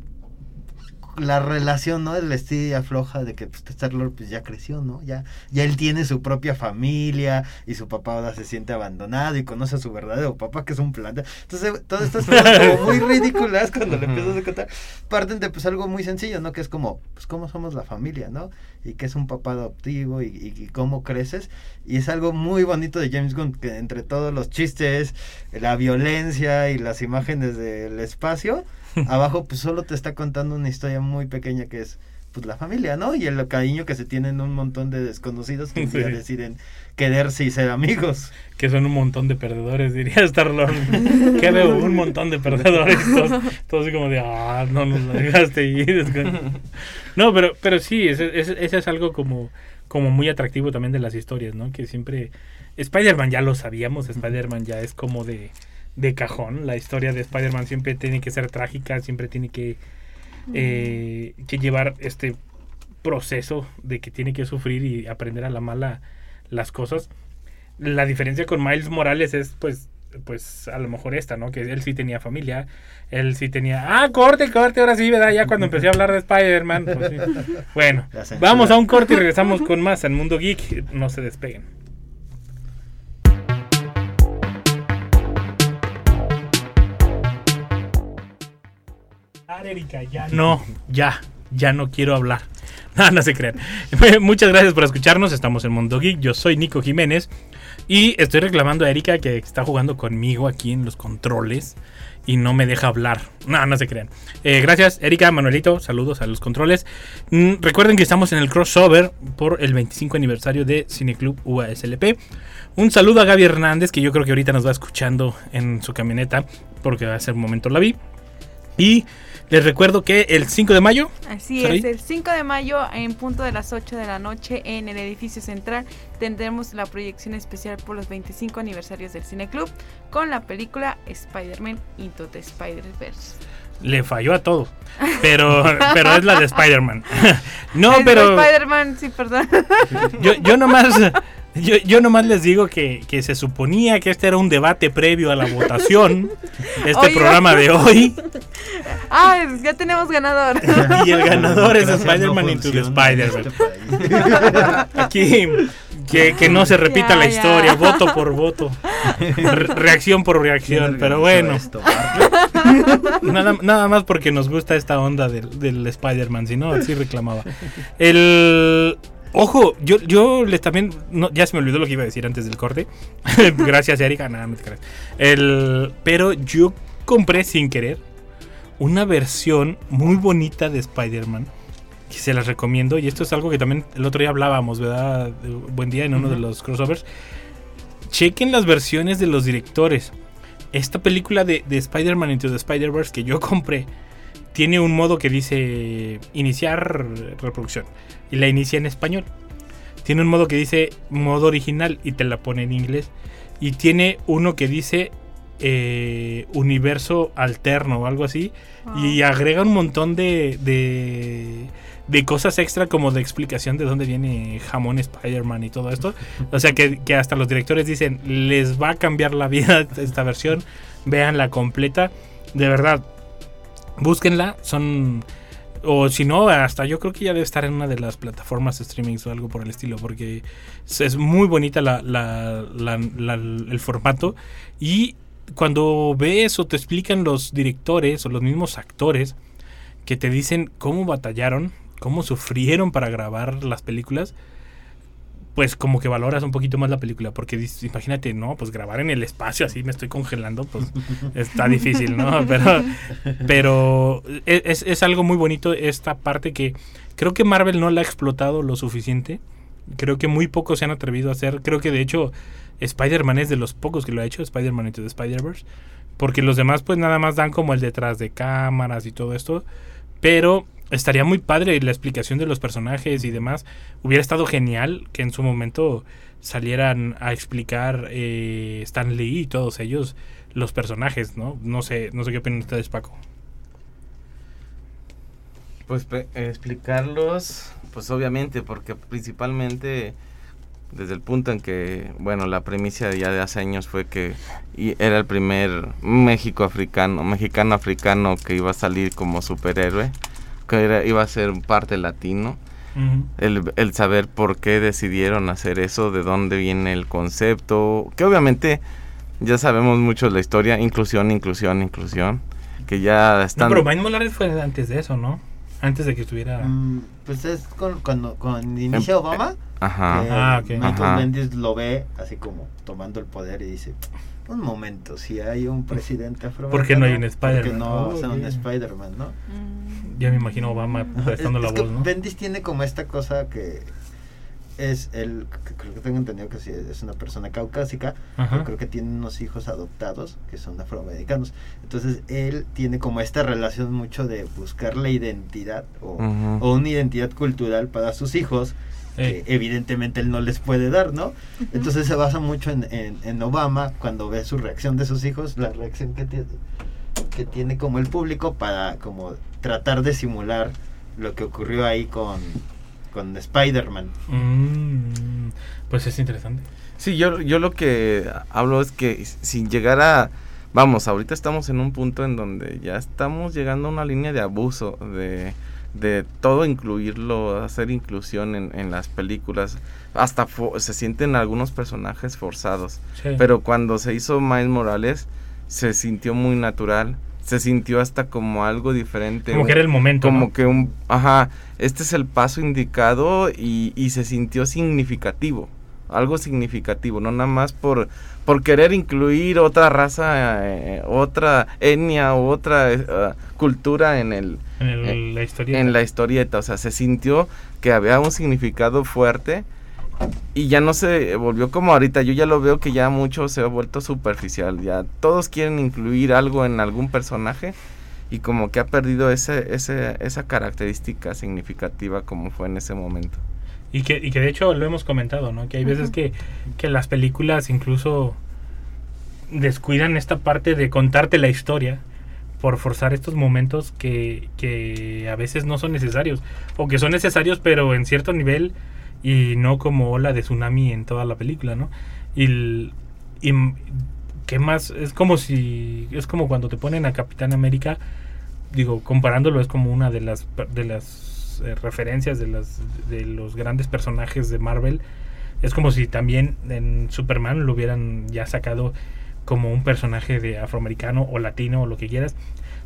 la relación, ¿no? El y afloja de que pues, Star-Lord pues ya creció, ¿no? Ya, ya él tiene su propia familia y su papá ahora se siente abandonado y conoce a su verdadero papá que es un planta. Entonces, todas estas cosas como muy ridículas cuando le empiezas a contar, parten de pues algo muy sencillo, ¿no? Que es como, pues cómo somos la familia, ¿no? Y que es un papá adoptivo y, y- y cómo creces. Y es algo muy bonito de James Gunn, que entre todos los chistes, la violencia y las imágenes del espacio, abajo pues solo te está contando una historia muy pequeña que es pues la familia, ¿no? Y el cariño que se tienen un montón de desconocidos que un día Sí. deciden quererse y ser amigos. Que son un montón de perdedores, diría Star-Lord. que veo un montón de perdedores. Todos, todos como de, ah, no nos lo dejaste ir. No, pero, pero sí, ese, ese- ese es algo como, como muy atractivo también de las historias, ¿no? Que siempre... Spider-Man ya lo sabíamos, Spider-Man ya es como de, de cajón. La historia de Spider-Man siempre tiene que ser trágica, siempre tiene que, eh, que llevar este proceso de que tiene que sufrir y aprender a la mala las cosas. La diferencia con Miles Morales es pues pues a lo mejor esta, ¿no? Que él sí tenía familia, él sí tenía, ah, corte, corte, ahora sí, ¿verdad? Ya cuando empecé a hablar de Spider-Man, pues sí. Bueno, vamos a un corte y regresamos con más en Mundo Geek, no se despeguen. Erika, ya no, ya, ya no quiero hablar. No, no se crean. Muchas gracias por escucharnos. Estamos en Mundo Geek. Yo soy Nico Jiménez. Y estoy reclamando a Erika que está jugando conmigo aquí en los controles. Y no me deja hablar. No, no se crean. Eh, gracias, Erika, Manuelito. Saludos a los controles. Mm, recuerden que estamos en el crossover por el 25 aniversario de Cineclub UASLP. Un saludo a Gaby Hernández, que yo creo que ahorita nos va escuchando en su camioneta. Porque hace un momento la vi. Y les recuerdo que el 5 de mayo Así es, el 5 de mayo en punto de las 8 de la noche en el edificio central tendremos la proyección especial por los 25 aniversarios del Cine Club con la película Spider-Man Into the Spider-Verse. le falló a todo. Pero, pero es la de Spider-Man. No, Es pero Spider-Man, sí, perdón. yo, yo nomás. Yo, yo nomás les digo que, que se suponía que este era un debate previo a la votación de este Oye. programa de hoy. ah, ya tenemos ganador. Y el ganador es Spider-Man no Into the Spider-Man. este país. Aquí, que, que no se repita Ya, la ya. historia, voto por voto, Re- reacción por reacción. Pero bueno, Esto, nada, nada más porque nos gusta esta onda del, del Spider-Man, si no, así reclamaba. El. Ojo, yo, yo les también. no, ya se me olvidó lo que iba a decir antes del corte. Gracias, Erika. Nada, no te creas. El, pero yo compré sin querer una versión muy bonita de Spider-Man. Que se las recomiendo. Y esto es algo que también el otro día hablábamos, ¿verdad? Buen día en uno de los crossovers. Chequen las versiones de los directores. Esta película de, de Spider-Man Into the Spider-Verse que yo compré tiene un modo que dice iniciar reproducción y la inicia en español. Tiene un modo que dice modo original y te la pone en inglés. Y tiene uno que dice eh, universo alterno o algo así. Y agrega un montón de, de, de cosas extra como de explicación de dónde viene jamón Spider-Man y todo esto. O sea que, que hasta los directores dicen, les va a cambiar la vida esta versión, vean la completa. De verdad, búsquenla. Son. O si no, hasta yo creo que ya debe estar en una de las plataformas de streaming o algo por el estilo. Porque es, muy bonita la- la- la- el formato. Y cuando ves o te explican los directores o los mismos actores que te dicen cómo batallaron, cómo sufrieron para grabar las películas, pues como que valoras un poquito más la película, porque dices, imagínate, no, pues grabar en el espacio así me estoy congelando, pues está difícil, ¿no? Pero, pero e, es, es algo muy bonito esta parte que creo que Marvel no la ha explotado lo suficiente. Creo que muy pocos se han atrevido a hacer. Creo que de hecho Spider-Man es de los pocos que lo ha hecho, Spider-Man Into the Spider-Verse. Porque los demás pues nada más dan como el detrás de cámaras y todo esto. Pero estaría muy padre la explicación de los personajes y demás. Hubiera estado genial que en su momento salieran a explicar eh, Stan Lee y todos ellos los personajes, ¿no? No sé, no sé qué opinan ustedes, Paco. Pues explicarlos, pues obviamente, porque principalmente desde el punto en que, bueno, la premisa ya de hace años fue que y era el primer México africano, mexicano africano que iba a salir como superhéroe, que era, iba a ser parte latino. El, el saber por qué decidieron hacer eso, de dónde viene el concepto, que obviamente ya sabemos mucho de la historia, inclusión, inclusión, inclusión, que ya No, están... pero Miles Morales fue antes de eso, ¿no? Antes de que estuviera... Mm, pues es con, cuando, cuando inicia Em- Obama. Ajá. eh, Ah, ok. Michael Ajá. Bendis lo ve así como tomando el poder y dice, un momento, si hay un presidente afroamericano, ¿Por qué no hay un ¿por qué Spider-Man? no Oh, un. Spider-Man, no? Mm. Ya me imagino Obama prestando es, la es que voz, ¿no? Bendis tiene como esta cosa que es el que creo que tengo entendido que sí es una persona caucásica pero creo que tiene unos hijos adoptados que son afroamericanos. Entonces él tiene como esta relación mucho de buscar la identidad o, o una identidad cultural para sus hijos que evidentemente él no les puede dar no entonces se basa mucho en, en, en Obama cuando ve su reacción de sus hijos la reacción que tiene que tiene como el público para como tratar de simular lo que ocurrió ahí con, con Spider-Man. Mm, pues es interesante. Sí, yo, yo lo que hablo es que sin llegar a... Vamos, ahorita estamos en un punto en donde ya estamos llegando a una línea de abuso, de, de todo incluirlo, hacer inclusión en, en las películas. Hasta fo- se sienten algunos personajes forzados. Sí. Pero cuando se hizo Miles Morales, se sintió muy natural. Se sintió hasta como algo diferente. Como un- que era el momento, Como ¿no? que un... Ajá, este es el paso indicado y, y se sintió significativo. Algo significativo, no nada más por, por querer incluir otra raza, eh, otra etnia o otra eh, cultura en el, En el- eh, la historieta. en la historieta. O sea, se sintió que había un significado fuerte y ya no se volvió como ahorita. Yo ya lo veo que ya mucho se ha vuelto superficial. Ya todos quieren incluir algo en algún personaje y como que ha perdido ese, ese, esa característica significativa como fue en ese momento. Y que, y que de hecho lo hemos comentado, ¿no? Que hay veces que, que las películas incluso descuidan esta parte de contarte la historia por forzar estos momentos que, que a veces no son necesarios. O que son necesarios pero en cierto nivel y no como ola de tsunami en toda la película, ¿no? Y, y ¿qué más? Es como si... Es como cuando te ponen a Capitán América digo, comparándolo es como una de las de las eh, referencias de las de los grandes personajes de Marvel. Es como si también en Superman lo hubieran ya sacado como un personaje de afroamericano o latino o lo que quieras.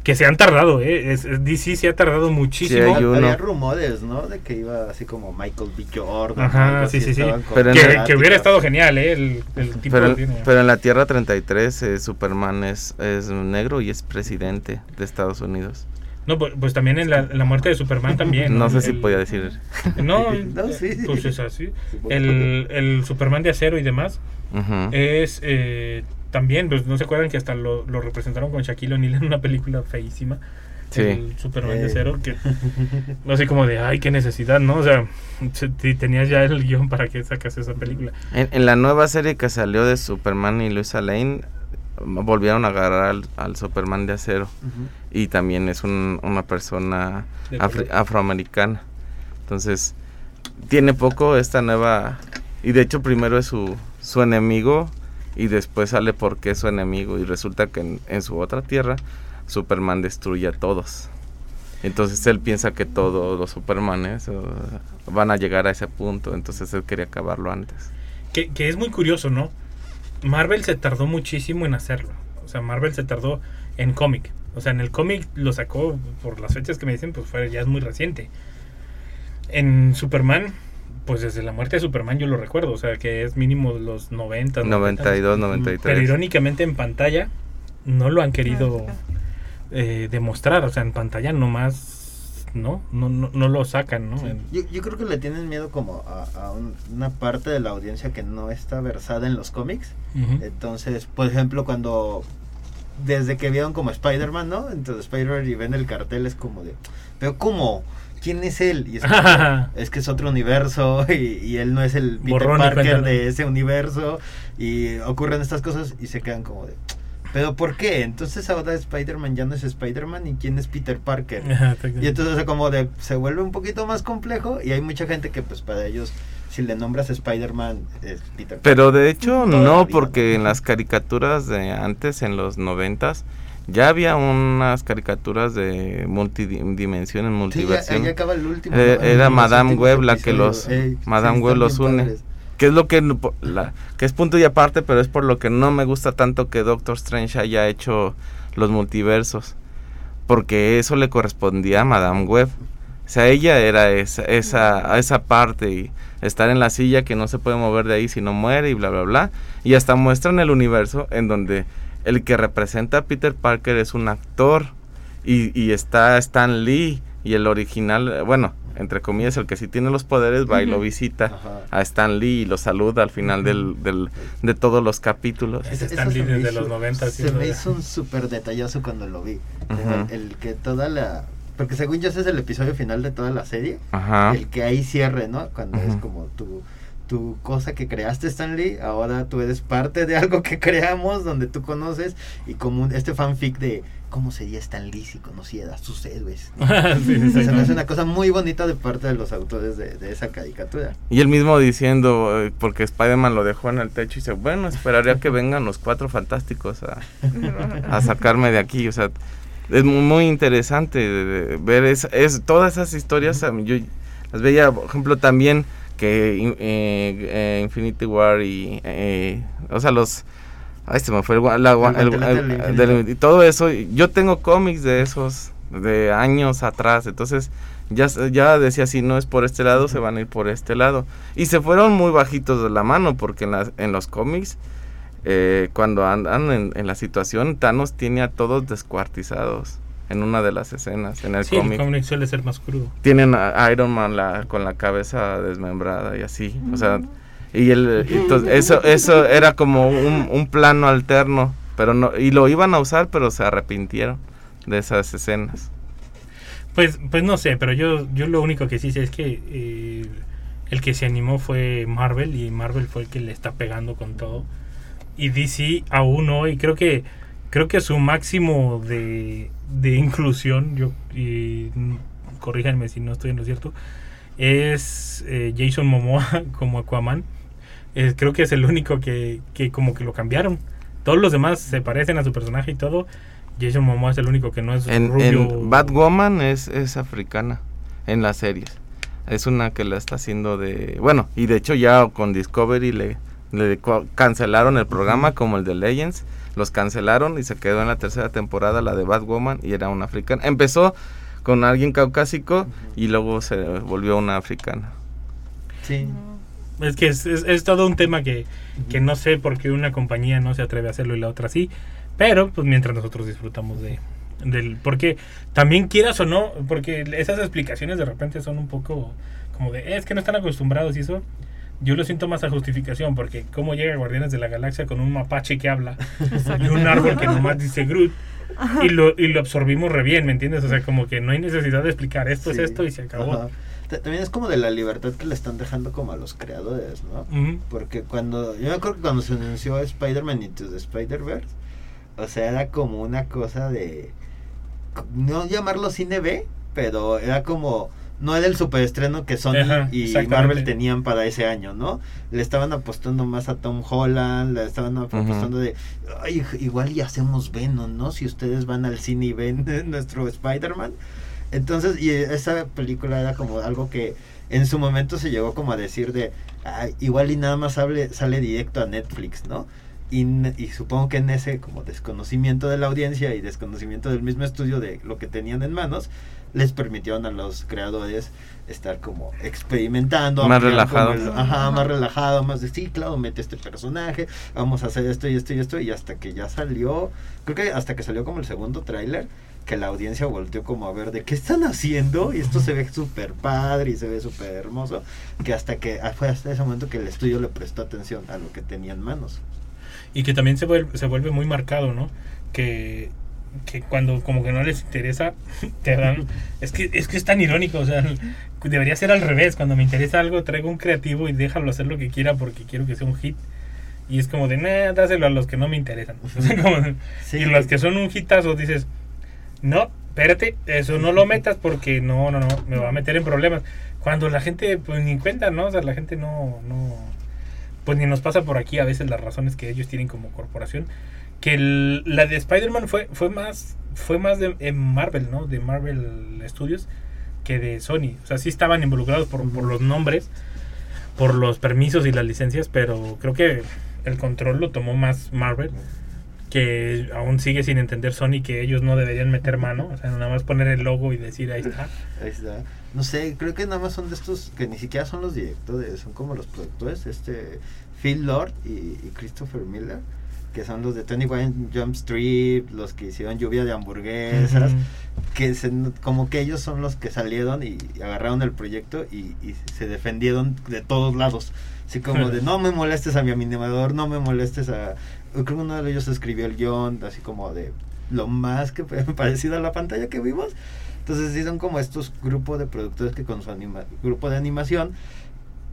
Que se han tardado, ¿eh? Es, es- DC se ha tardado muchísimo. hay uno. Había rumores, ¿no? De que iba así como Michael B. Jordan. Ajá, sí, sí, sí. Pero Que, que hubiera estado genial, ¿eh? El, el tipo Pero, tiene. pero en la Tierra 33 eh, Superman es, es negro y es presidente de Estados Unidos. No, pues, pues también en la, en la muerte de Superman también. No sé si podía decir. No, No, sí, pues es así. El, el Superman de acero y demás es eh, también, pues no se acuerdan que hasta lo, lo representaron con Shaquille O'Neal en una película feísima. Sí. El Superman de acero, que no sé como de, ay, qué necesidad, ¿no? O sea, se- si tenías ya el guion para que sacas esa película. En, en la nueva serie que salió de Superman y Luisa Lane, volvieron a agarrar al, al Superman de acero. Y también es un- una persona afri- afroamericana. Entonces, tiene poco esta nueva... Y de hecho primero es su, su enemigo y después sale porque es su enemigo. Y resulta que en, su otra tierra Superman destruye a todos. Entonces él piensa que todos los Supermanes uh, van a llegar a ese punto, entonces él quería acabarlo antes. Que, que es muy curioso, ¿no? Marvel se tardó muchísimo en hacerlo. O sea, Marvel se tardó en cómic. O sea, en el cómic lo sacó por las fechas que me dicen, pues fue, ya es muy reciente. En Superman, pues desde la muerte de Superman yo lo recuerdo. O sea, que es mínimo de los 90. 92, 93. Pero irónicamente en pantalla no lo han querido eh, demostrar. O sea, en pantalla nomás no, no, no, no lo sacan, ¿no? Yo, yo creo que le tienen miedo como a, a un- una parte de la audiencia que no está versada en los cómics. Entonces, por ejemplo, cuando desde que vieron como Spider-Man, ¿no? Entonces Spider-Man y ven el cartel es como de, pero ¿cómo? ¿Quién es él? Y es, como, es que es otro universo y, y él no es el Peter Borrón Parker de ese universo y ocurren estas cosas y se quedan como de, pero ¿por qué? Entonces ahora Spider-Man ya no es Spider-Man y quién es Peter Parker. Y entonces o sea, como de se vuelve un poquito más complejo y hay mucha gente que pues para ellos si le nombras Spider-Man es Peter Parker. Pero de hecho no, porque en las caricaturas de antes, en los noventas, ya había unas caricaturas de multidimensión en Sí, ya- multiversión. ahí acaba el último. Eh, era Madame Web la que los Ey, Madame sí, Web los une. padres. Que es lo la, que es punto y aparte, pero es por lo que no me gusta tanto que Doctor Strange haya hecho los multiversos, porque eso le correspondía a Madame Web. O sea, ella era esa esa esa parte y estar en la silla que no se puede mover de ahí si no muere y bla bla bla. Y hasta muestran el universo en donde el que representa a Peter Parker es un actor y, y está Stan Lee y el original, bueno, entre comillas, el que sí tiene los poderes va y lo visita Ajá. a Stan Lee y lo saluda al final del, del- de todos los capítulos. Eso Stan Lee desde los 90 Se me hizo un súper detallazo cuando lo vi. El, el que toda la... Porque según yo ese es el episodio final de toda la serie. Ajá. El que ahí cierre, ¿no? Cuando es como tu, tu cosa que creaste, Stanley, ahora tú eres parte de algo que creamos, donde tú conoces, y como un- este fanfic de cómo sería Stan Lee si conociera a sus héroes. Sí, sí, Se me hace una cosa muy bonita de parte de los autores de, de esa caricatura. Y él mismo diciendo, eh, porque Spider-Man lo dejó en el techo y dice, bueno, esperaría que vengan los cuatro fantásticos a, a sacarme de aquí. O sea, es mu- muy, interesante ver es, es, todas esas historias. Yo las veía, por ejemplo, también que eh, eh, Infinity War y, eh, o sea, los... Ay, se me fue el, la El el- y todo eso. Yo tengo cómics de esos de años atrás, entonces ya, ya decía si no es por este lado se van a ir por este lado y se fueron muy bajitos de la mano porque en, las- en los cómics eh, cuando andan en, en la situación Thanos tiene a todos descuartizados en una de las escenas en el Sí, el cómic cómic suele ser más crudo. tienen a Iron Man la, con la cabeza desmembrada y así o sea y el entonces, eso eso era como un, un plano alterno pero no y lo iban a usar pero se arrepintieron de esas escenas Pues, pues no sé, pero yo, yo lo único que sí sé es que eh, el que se animó fue Marvel y Marvel fue el que le está pegando con todo. Y DC aún hoy, creo que creo que su máximo de, de inclusión, yo y corríjanme si no estoy en lo cierto, es eh, Jason Momoa como Aquaman. Eh, creo que es el único que, que como que lo cambiaron. Todos los demás se parecen a su personaje y todo. Jason Momoa es el único que no es En, rubio. en Batwoman es, es africana en las series. Es una que la está haciendo de... Bueno, y de hecho ya con Discovery le, le cancelaron el programa como el de Legends. Los cancelaron y se quedó en la tercera temporada la de Batwoman y era una africana. Empezó con alguien caucásico y luego se volvió una africana. Sí. Es que es, es- es todo un tema que, que no sé por qué una compañía no se atreve a hacerlo y la otra sí. Pero pues mientras nosotros disfrutamos de del porque también quieras o no, porque esas explicaciones de repente son un poco como de "Eh, es que no están acostumbrados y eso. Yo lo siento más a justificación porque cómo llega Guardianes de la Galaxia con un mapache que habla y un árbol que nomás dice Groot y lo, y lo absorbimos re bien, ¿me entiendes? O sea, como que no hay necesidad de explicar esto Sí. es esto y se acabó. Ajá. También es como de la libertad que le están dejando como a los creadores, ¿no? Porque cuando, yo me acuerdo que cuando se anunció Spider-Man Into the Spider-Verse, o sea, era como una cosa de, no llamarlo cine B, pero era como, no era el superestreno que Sony Ajá, y. Marvel tenían para ese año, ¿no? Le estaban apostando más a Tom Holland, le estaban apostando de, "Ay, igual y hacemos Venom, ¿no? Si ustedes van al cine y ven nuestro Spider-Man. Entonces, y esa película era como algo que en su momento se llegó como a decir de, "Ay, igual y nada más sale directo a Netflix, ¿no? Y, n- y supongo que en ese como desconocimiento de la audiencia y desconocimiento del mismo estudio de lo que tenían en manos, les permitieron a los creadores estar como experimentando. Más relajado. el- ajá, más relajado, más de sí, claro, mete este personaje, vamos a hacer esto y esto y esto, y hasta que ya salió, creo que hasta que salió como el segundo tráiler, que la audiencia volteó como a ver de qué están haciendo, y esto se ve súper padre y se ve súper hermoso, que hasta que ah, fue hasta ese momento que el estudio le prestó atención a lo que tenía en manos. Y que también se vuelve, se vuelve muy marcado, ¿no? Que, que cuando como que no les interesa, te dan... Es que, es que es tan irónico, o sea, debería ser al revés. Cuando me interesa algo, traigo un creativo y déjalo hacer lo que quiera porque quiero que sea un hit. Y es como de, nah, dáselo a los que no me interesan. O sea, como Sí. Y los que son un hitazo dices, no, espérate, eso no lo metas porque no, no, no, me va a meter en problemas. Cuando la gente, pues ni cuenta, ¿no? O sea, la gente no, no, pues ni nos pasa por aquí a veces las razones que ellos tienen como corporación. Que el- la de Spider-Man fue, fue más, fue más de Marvel, ¿no? De Marvel Studios que de Sony. O sea, sí estaban involucrados por, por los nombres, por los permisos y las licencias, pero creo que el control lo tomó más Marvel que aún sigue sin entender Sony que ellos no deberían meter mano, o sea, nada más poner el logo y decir ahí está. Ahí está. No sé, creo que nada más son de estos que ni siquiera son los directores, son como los productores, este Phil Lord y, y Christopher Miller, que son los de 21 Jump Street, los que hicieron lluvia de hamburguesas, Ujú. que se, como que ellos son los que salieron y agarraron el proyecto y, y se defendieron de todos lados. Así como de no me molestes a mi animador, no me molestes a... Creo que uno de ellos escribió el guion, así como de lo más que parecido a la pantalla que vimos. Entonces sí son como estos grupos de productores que con su anima- grupo de animación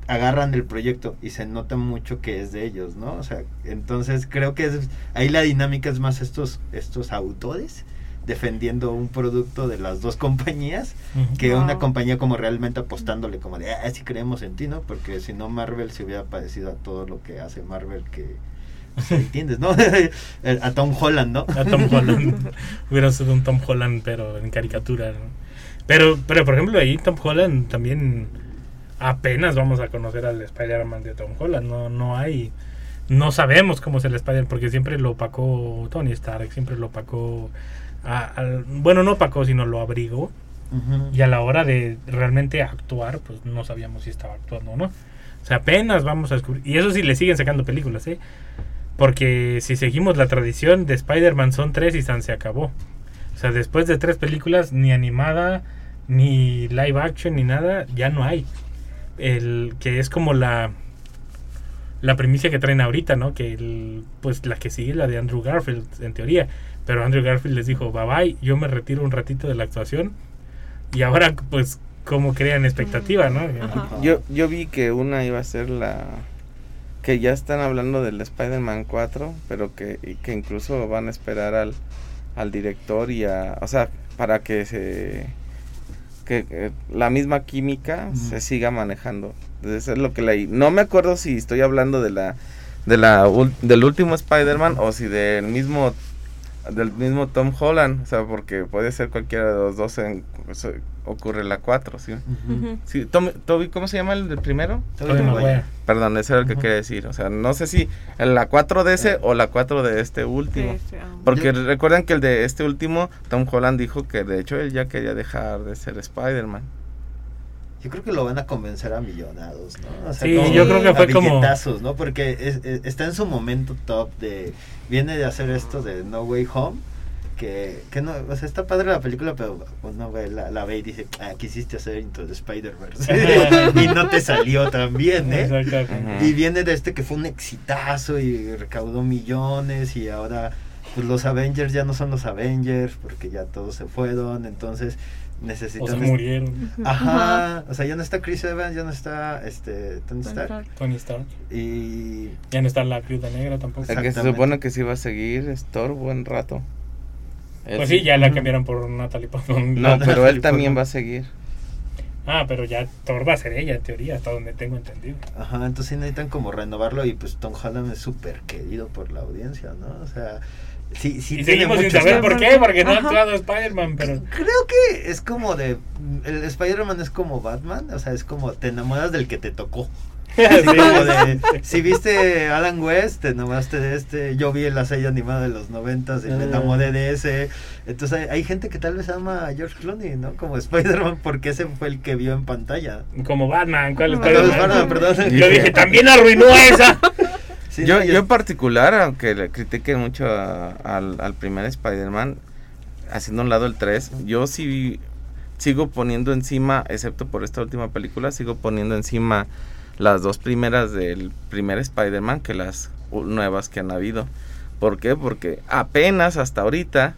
agarran el proyecto y se nota mucho que es de ellos, ¿no? O sea, entonces creo que es, ahí la dinámica es más estos, estos autores defendiendo un producto de las dos compañías que una compañía como realmente apostándole como de, ah, sí creemos en ti, ¿no? Porque si no Marvel se hubiera parecido a todo lo que hace Marvel que... ¿Entiendes, no? a Tom Holland, ¿no? A Tom Holland. Hubiera sido un Tom Holland, pero en caricatura. ¿no? Pero, pero, por ejemplo, ahí Tom Holland también apenas vamos a conocer al Spider-Man de Tom Holland. No, no hay. No sabemos cómo es el Spider-Man, porque siempre lo opacó Tony Stark, siempre lo opacó. a- bueno, no opacó, sino lo abrigó. Y a la hora de realmente actuar, pues no sabíamos si estaba actuando o no. O sea, apenas vamos a descubrir. Y eso sí le siguen sacando películas, ¿eh? Porque si seguimos la tradición de Spider-Man son tres y San se acabó. O sea, después de tres películas, ni animada, ni live action, ni nada, ya no hay. El que es como la la primicia que traen ahorita, ¿no? Que el, pues la que sigue la de Andrew Garfield, en teoría. Pero Andrew Garfield les dijo, bye bye, yo me retiro un ratito de la actuación. Y ahora, pues, ¿cómo crean expectativa, no? Ajá. Yo, yo vi que una iba a ser la... Que ya están hablando del Spider-Man 4, pero que, que incluso van a esperar al, al director y a... O sea, para que se... Que, que la misma química se siga manejando. Entonces es lo que leí. No me acuerdo si estoy hablando de la... De la del último Spider-Man o si del mismo del mismo Tom Holland, o sea, porque puede ser cualquiera de los dos en, pues, ocurre la 4, ¿sí? Sí, Tom- Toby, ¿cómo se llama el del primero? Tobey Maguire. Perdón, ese era el que Ujú. quería decir. O sea, no sé si la 4 de ese o la 4 de este último. Sí, sí, ah. Porque Yo- recuerdan que el de este último, Tom Holland dijo que de hecho él ya quería dejar de ser Spider-Man. Yo creo que lo van a convencer a millonados, ¿no? O Sí, como yo creo que a fue como- ¿no? Porque es- es- está en su momento top de... Viene de hacer esto de No Way Home, que, que no... O sea, está padre la película, pero uno ve, la, la ve y dice, ah, quisiste hacer Into the Spider-Verse. y no te salió tan bien, ¿eh? Y viene de este que fue un exitazo y recaudó millones y ahora pues los Avengers ya no son los Avengers porque ya todos se fueron, entonces O necesitan... se murieron. Ajá, o sea, ya no está Chris Evans, ya no está este Tony Stark Tony Stark. y Ya no está la viuda negra tampoco. El que se supone que sí iba a seguir es Thor buen rato. Él Pues sí, ya la cambiaron por Natalie Portman. No, pero él también va a seguir. Ah, pero ya Thor va a ser ella, en teoría, hasta donde tengo entendido. Ajá, entonces sí necesitan como renovarlo y pues Tom Holland es súper querido por la audiencia, ¿no? O sea, sí, sí y tiene seguimos sin saber por qué, porque no ha actuado Spider-Man, pero... Creo que es como de. El Spider-Man es como Batman, o sea, es como te enamoras del que te tocó. Sí. como de, si viste Alan West, te enamoraste de este. Yo vi la serie animada de los noventas y me Ah. enamoré de ese. Entonces hay, hay gente que tal vez ama a George Clooney, ¿no? Como Spider-Man, porque ese fue el que vio en pantalla. Como Batman, ¿cuál Spider-Man? perdón, perdón. Yo dije, también arruinó esa. Sí, yo, no, yo en particular, aunque le critiquen mucho a- al, al primer Spider-Man, haciendo a un lado el 3, yo sí sigo poniendo encima, excepto por esta última película, sigo poniendo encima las dos primeras del primer Spider-Man que las nuevas que han habido. ¿Por qué? Porque apenas hasta ahorita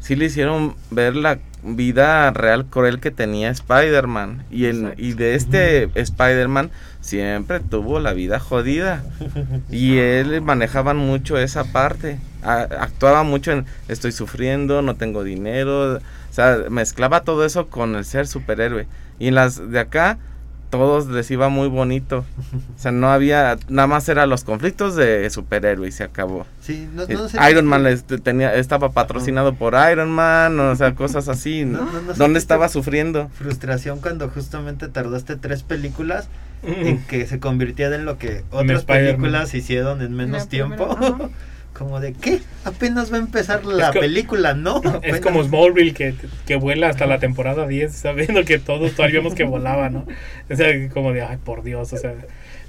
sí le hicieron ver la vida real cruel que tenía Spider-Man. Y, en- y de este Spider-Man siempre tuvo la vida jodida. Y él manejaban mucho esa parte. A- actuaba mucho en estoy sufriendo, no tengo dinero. O sea, mezclaba todo eso con el ser superhéroe. Y en las de acá, todos les iba muy bonito. O sea, no había, nada más eran los conflictos de superhéroe y se acabó. Sí, no, Eh, no sé Iron Man les- tenía, estaba patrocinado por Iron Man, o sea, cosas así, ¿no? No, no, no sé ¿Dónde estaba sufriendo? frustración cuando justamente tardaste tres películas en que se convirtiera en lo que otras películas hicieron en menos tiempo. Como de, ¿qué? Apenas va a empezar la película, ¿no? Es Apenas- como Smallville que, que vuela hasta la temporada 10, sabiendo que todos sabíamos que volaba, ¿no? O sea, como de, ay, por Dios, o sea.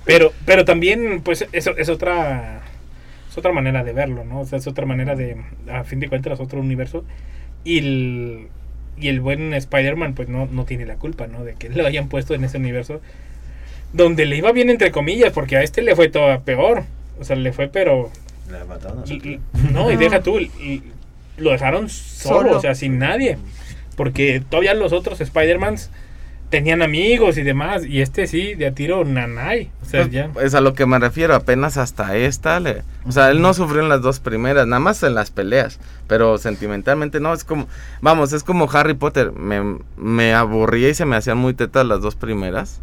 Pero, pero también, pues, eso es otra, es otra manera de verlo, ¿no? O sea, es otra manera de, a fin de cuentas, otro universo. Y el, y el buen Spider-Man, pues, no, no tiene la culpa, ¿no? De que lo hayan puesto en ese universo donde le iba bien, entre comillas, porque a este le fue todo peor. O sea, le fue, pero La mataron a su y- tío. y- No, y deja tú, y lo dejaron solo, Solo. o sea, sin nadie. Porque todavía los otros Spider-Mans tenían amigos y demás, y este sí, de a tiro nanay. O sea, Pues, ya. Es a lo que me refiero, apenas hasta esta. le- o sea, él no sufrió en las dos primeras, nada más en las peleas. Pero sentimentalmente no, es como, vamos, es como Harry Potter. Me, me aburría y se me hacían muy tetas las dos primeras.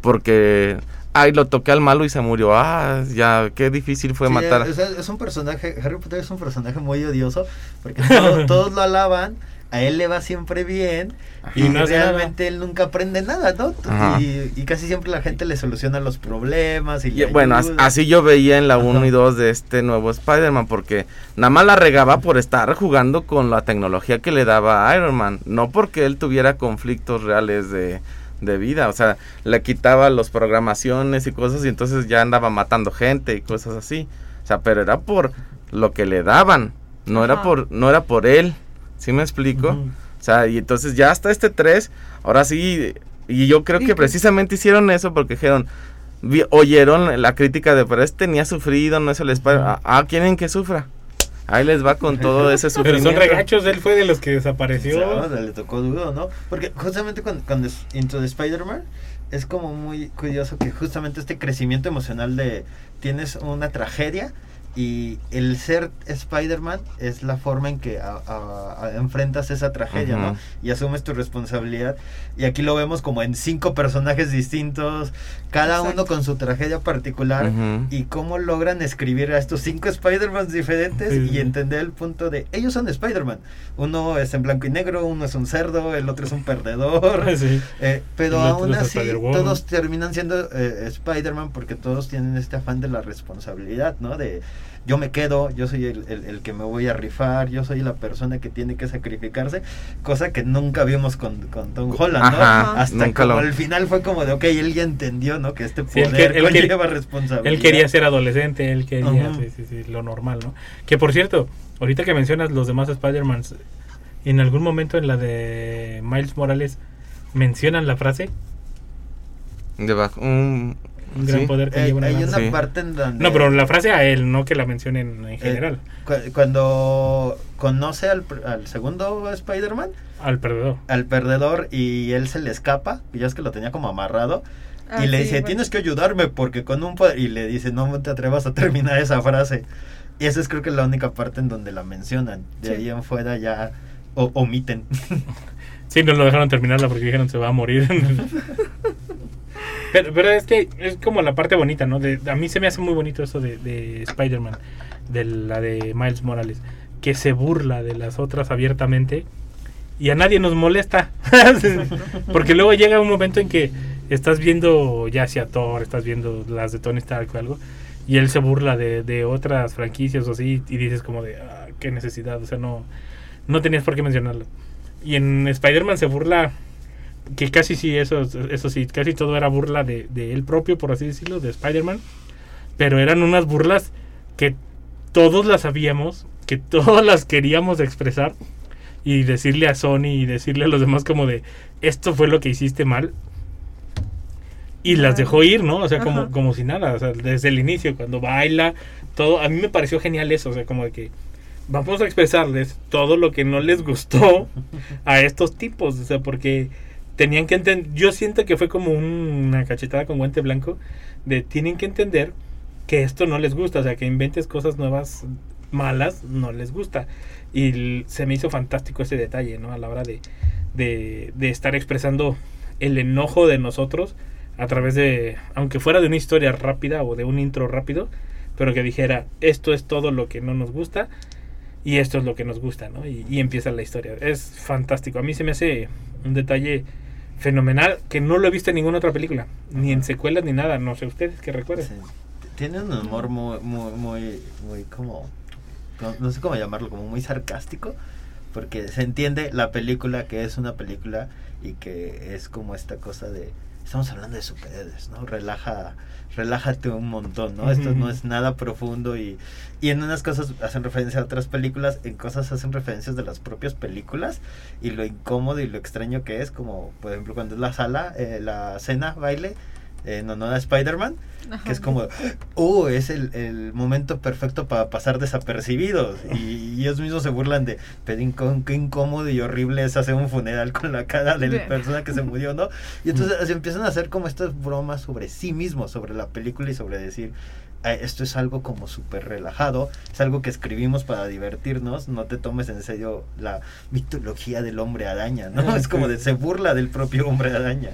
Porque, ay, lo toqué al malo y se murió. Ah, ya, qué difícil fue Sí, matar. Es, es un personaje, Harry Potter es un personaje muy odioso porque todo- todos lo alaban, a él le va siempre bien y, Y no hace realmente él nunca aprende nada, ¿no? Y, y casi siempre la gente le soluciona los problemas y, bueno, así yo veía en la 1 Ajá. y 2 de este nuevo Spider-Man, porque nada más la regaba por estar jugando con la tecnología que le daba a Iron Man, no porque él tuviera conflictos reales de, de vida, o sea, le quitaba las programaciones y cosas y entonces ya andaba matando gente y cosas así, o sea, pero era por lo que le daban, no era por no era por él, ¿sí me explico? O sea, y entonces ya hasta este 3, ahora sí, y yo creo que precisamente hicieron eso porque dijeron, vi- oyeron la crítica de, pero este ni ha sufrido, no es el Spider, ah, ah, quieren que sufra. Ahí les va con todo ese Pero sufrimiento. son regachos, él fue de los que desapareció. O sea, le tocó duro, ¿no? Porque justamente cuando, cuando es Into the Spider-Man es como muy curioso que justamente este crecimiento emocional de tienes una tragedia y el ser Spider-Man es la forma en que a- a- a- enfrentas esa tragedia, ¿no? Y asumes tu responsabilidad. Y aquí lo vemos como en cinco personajes distintos, cada Exacto. uno con su tragedia particular y cómo logran escribir a estos cinco Spider-Mans diferentes Sí. y entender el punto de ellos son Spider-Man. Uno es en blanco y negro, uno es un cerdo, el otro es un perdedor. Sí. Eh, pero aún así todos terminan siendo eh, Spider-Man porque todos tienen este afán de la responsabilidad, ¿no? De yo me quedo, yo soy el, el- el que me voy a rifar, yo soy la persona que tiene que sacrificarse, cosa que nunca vimos con, con Tom Holland, ¿no? Ajá, Hasta nunca como lo- al final fue como de, ok, él ya entendió, ¿no? Que este Sí, él poder que- él quería- responsabilidad. Él quería ser adolescente, él quería, sí, sí, sí, lo normal, ¿no? Que por cierto, ahorita que mencionas los demás Spider-Mans, en algún momento en la de Miles Morales mencionan la frase, Debajo, un, un gran sí. poder que Eh, lleva una hay gran- una Sí. parte en donde... No, pero la frase a él, no que la mencionen en eh, general, cu- cuando conoce al, segundo Spider-Man, al perdedor. al perdedor y él se le escapa, y ya es que lo tenía como amarrado, Ah, y le sí, dice, bueno. tienes que ayudarme porque con un poder... Y le dice, no te atrevas a terminar esa frase. Y esa es creo que la única parte en donde la mencionan. De Sí. ahí en fuera ya O omiten. Sí, no lo dejaron terminarla porque dijeron se va a morir. pero, es que es como la parte bonita, ¿no? De, a mí se me hace muy bonito eso de, de Spider-Man, de la de Miles Morales, que se burla de las otras abiertamente y a nadie nos molesta. porque luego llega un momento en que estás viendo ya sea Thor, estás viendo las de Tony Stark o algo, y él se burla de, de otras franquicias o así, y dices como de, ah, qué necesidad, o sea, no, no tenías por qué mencionarlo. Y en Spider-Man se burla, que casi sí, eso, eso sí, casi todo era burla de, de él propio, por así decirlo, de Spider-Man, pero eran unas burlas que todos las sabíamos, que todas las queríamos expresar, y decirle a Sony y decirle a los demás como de, esto fue lo que hiciste mal, y las dejó ir, ¿no? O sea, como, Ajá. como si nada, o sea, desde el inicio, cuando baila, todo, a mí me pareció genial eso, o sea, como de que vamos a expresarles todo lo que no les gustó a estos tipos, o sea, porque tenían que entender, yo siento que fue como un- una cachetada con guante blanco, de tienen que entender que esto no les gusta, o sea, que inventes cosas nuevas malas, no les gusta. Y se me hizo fantástico ese detalle, ¿no? A la hora de, de, de estar expresando el enojo de nosotros a través de, aunque fuera de una historia rápida o de un intro rápido, pero que dijera, esto es todo lo que no nos gusta y esto es lo que nos gusta, ¿no? Y, y empieza la historia. Es fantástico. A mí se me hace un detalle fenomenal que no lo he visto en ninguna otra película, ni en secuelas ni nada. No sé ustedes que recuerden. Sí. Tiene un humor muy, muy, muy, muy como, no, no sé cómo llamarlo, como muy sarcástico, porque se entiende la película que es una película y que es como esta cosa de, estamos hablando de superhéroes, ¿no? Relaja, relájate un montón, ¿no? Esto no es nada profundo y, y en unas cosas hacen referencia a otras películas, en cosas hacen referencias de las propias películas y lo incómodo y lo extraño que es, como por ejemplo cuando es la sala, eh, la cena, baile, en honor a Spider-Man, que es como, oh, es el, el momento perfecto para pasar desapercibidos. Y, ellos mismos se burlan de, pero qué incómodo y horrible es hacer un funeral con la cara de la persona que se murió, ¿no? Y entonces se empiezan a hacer como estas bromas sobre sí mismos, sobre la película y sobre decir, "Ah, esto es algo como súper relajado, es algo que escribimos para divertirnos, no te tomes en serio la mitología del hombre araña, ¿no? Es como de, se burla del propio hombre araña.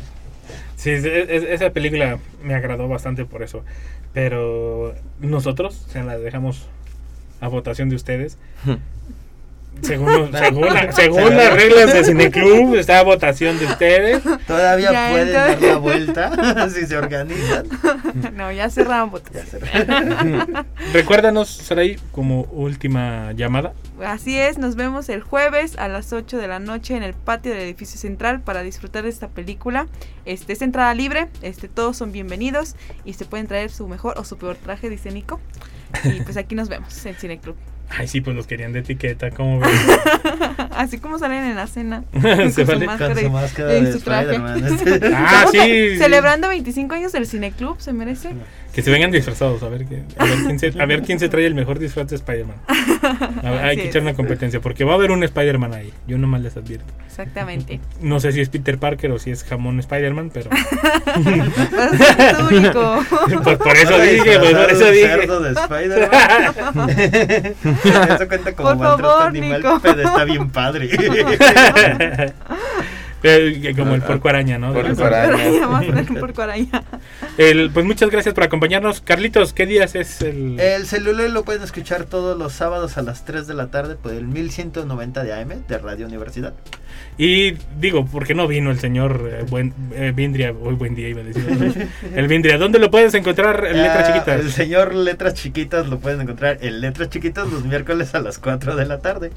Sí, es- es- esa película me agradó bastante por eso. Pero nosotros se la dejamos a votación de ustedes. Según, según, la- según las reglas de Cineclub, está a votación de ustedes. Todavía Ya, pueden entonces- dar la vuelta si se organizan. no, ya. Ya se Recuérdanos, Saray, como última llamada. Así es, nos vemos el jueves a las 8 de la noche en el patio del edificio central para disfrutar de esta película. Este es entrada libre, este todos son bienvenidos y se pueden traer su mejor o su peor traje, dice Nico. Y pues aquí nos vemos en Cineclub. Ay, sí, pues nos querían de etiqueta, ¿cómo ves? Así como salen en la cena. Se con vale. su máscara Con su máscara y de su traje. Ah, sí. Celebrando 25 años del Cineclub, ¿se merece? Que se vengan disfrazados, a ver, que- a ver, quién, se, a ver quién se trae el mejor disfraz de Spider-Man. Hay que es. echar una competencia, porque va a haber un Spider-Man ahí. Yo nomás les advierto. Exactamente. No sé si es Peter Parker o si es jamón Spider-Man, pero. Pues por eso Ahora dije, pues por eso dije. cerdo de Spider-Man. Eso cuenta como maltrato favor, animal, Nico. pero está bien padre. Como el porco araña, ¿no? Porco araña. Un porco araña. El- pues muchas gracias por acompañarnos. Carlitos, ¿qué días es el.? El celular lo pueden escuchar todos los sábados a las 3 de la tarde por el 1190 de AM de Radio Universidad. Y digo, ¿por qué no vino el señor eh, buen, eh, Vindria? Hoy buen día iba a decir. El Vindria, ¿dónde lo puedes encontrar en letras Ah, chiquitas? El señor Letras Chiquitas lo pueden encontrar en Letras Chiquitas los miércoles a las 4 de la tarde.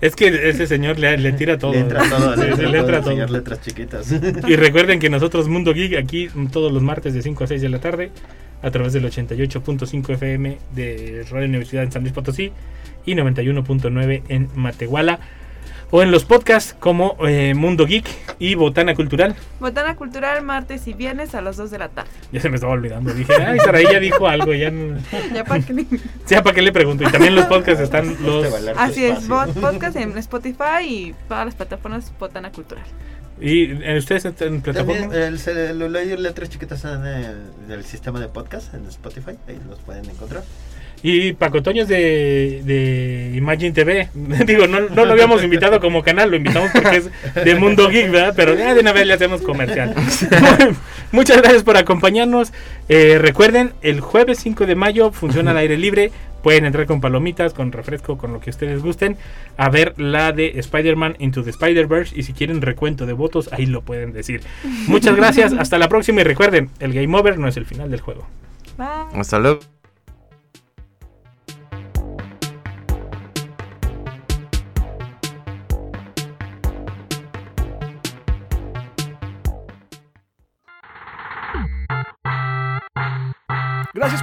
Es que ese señor le, le tira todo. Le entra todo, le entra le entra todo. señor Letras Chiquitas. Y recuerden que nosotros Mundo Geek aquí todos los martes de 5 a 6 de la tarde a través del 88.5 FM de Radio Universidad en San Luis Potosí y 91.9 en Matehuala o en los podcasts como eh, Mundo Geek y Botana Cultural. Botana Cultural martes y viernes a las 2 de la tarde. Ya se me estaba olvidando. Dije, ay, Saraí ya dijo algo. Ya, no- Ya para que le- ya para qué le pregunto. Y también los podcasts están los. Este Así es, podcast en Spotify y todas las plataformas Botana Cultural. ¿Y eh, ustedes están en plataforma? También el celular y letras chiquitas están en el, en el sistema de podcast en Spotify, ahí los pueden encontrar. Y Paco Toño es de, de Imagine TV. Digo, no, no lo habíamos invitado como canal, lo invitamos porque es de Mundo Geek, ¿verdad? Pero ya de una vez le hacemos comercial. Muchas gracias por acompañarnos. Eh, recuerden, el jueves 5 de mayo funciona al aire libre. Pueden entrar con palomitas, con refresco, con lo que ustedes gusten, a ver la de Spider-Man Into the Spider-Verse. Y si quieren recuento de votos, ahí lo pueden decir. Muchas gracias, hasta la próxima. Y recuerden, el game over no es el final del juego. Bye. Hasta luego.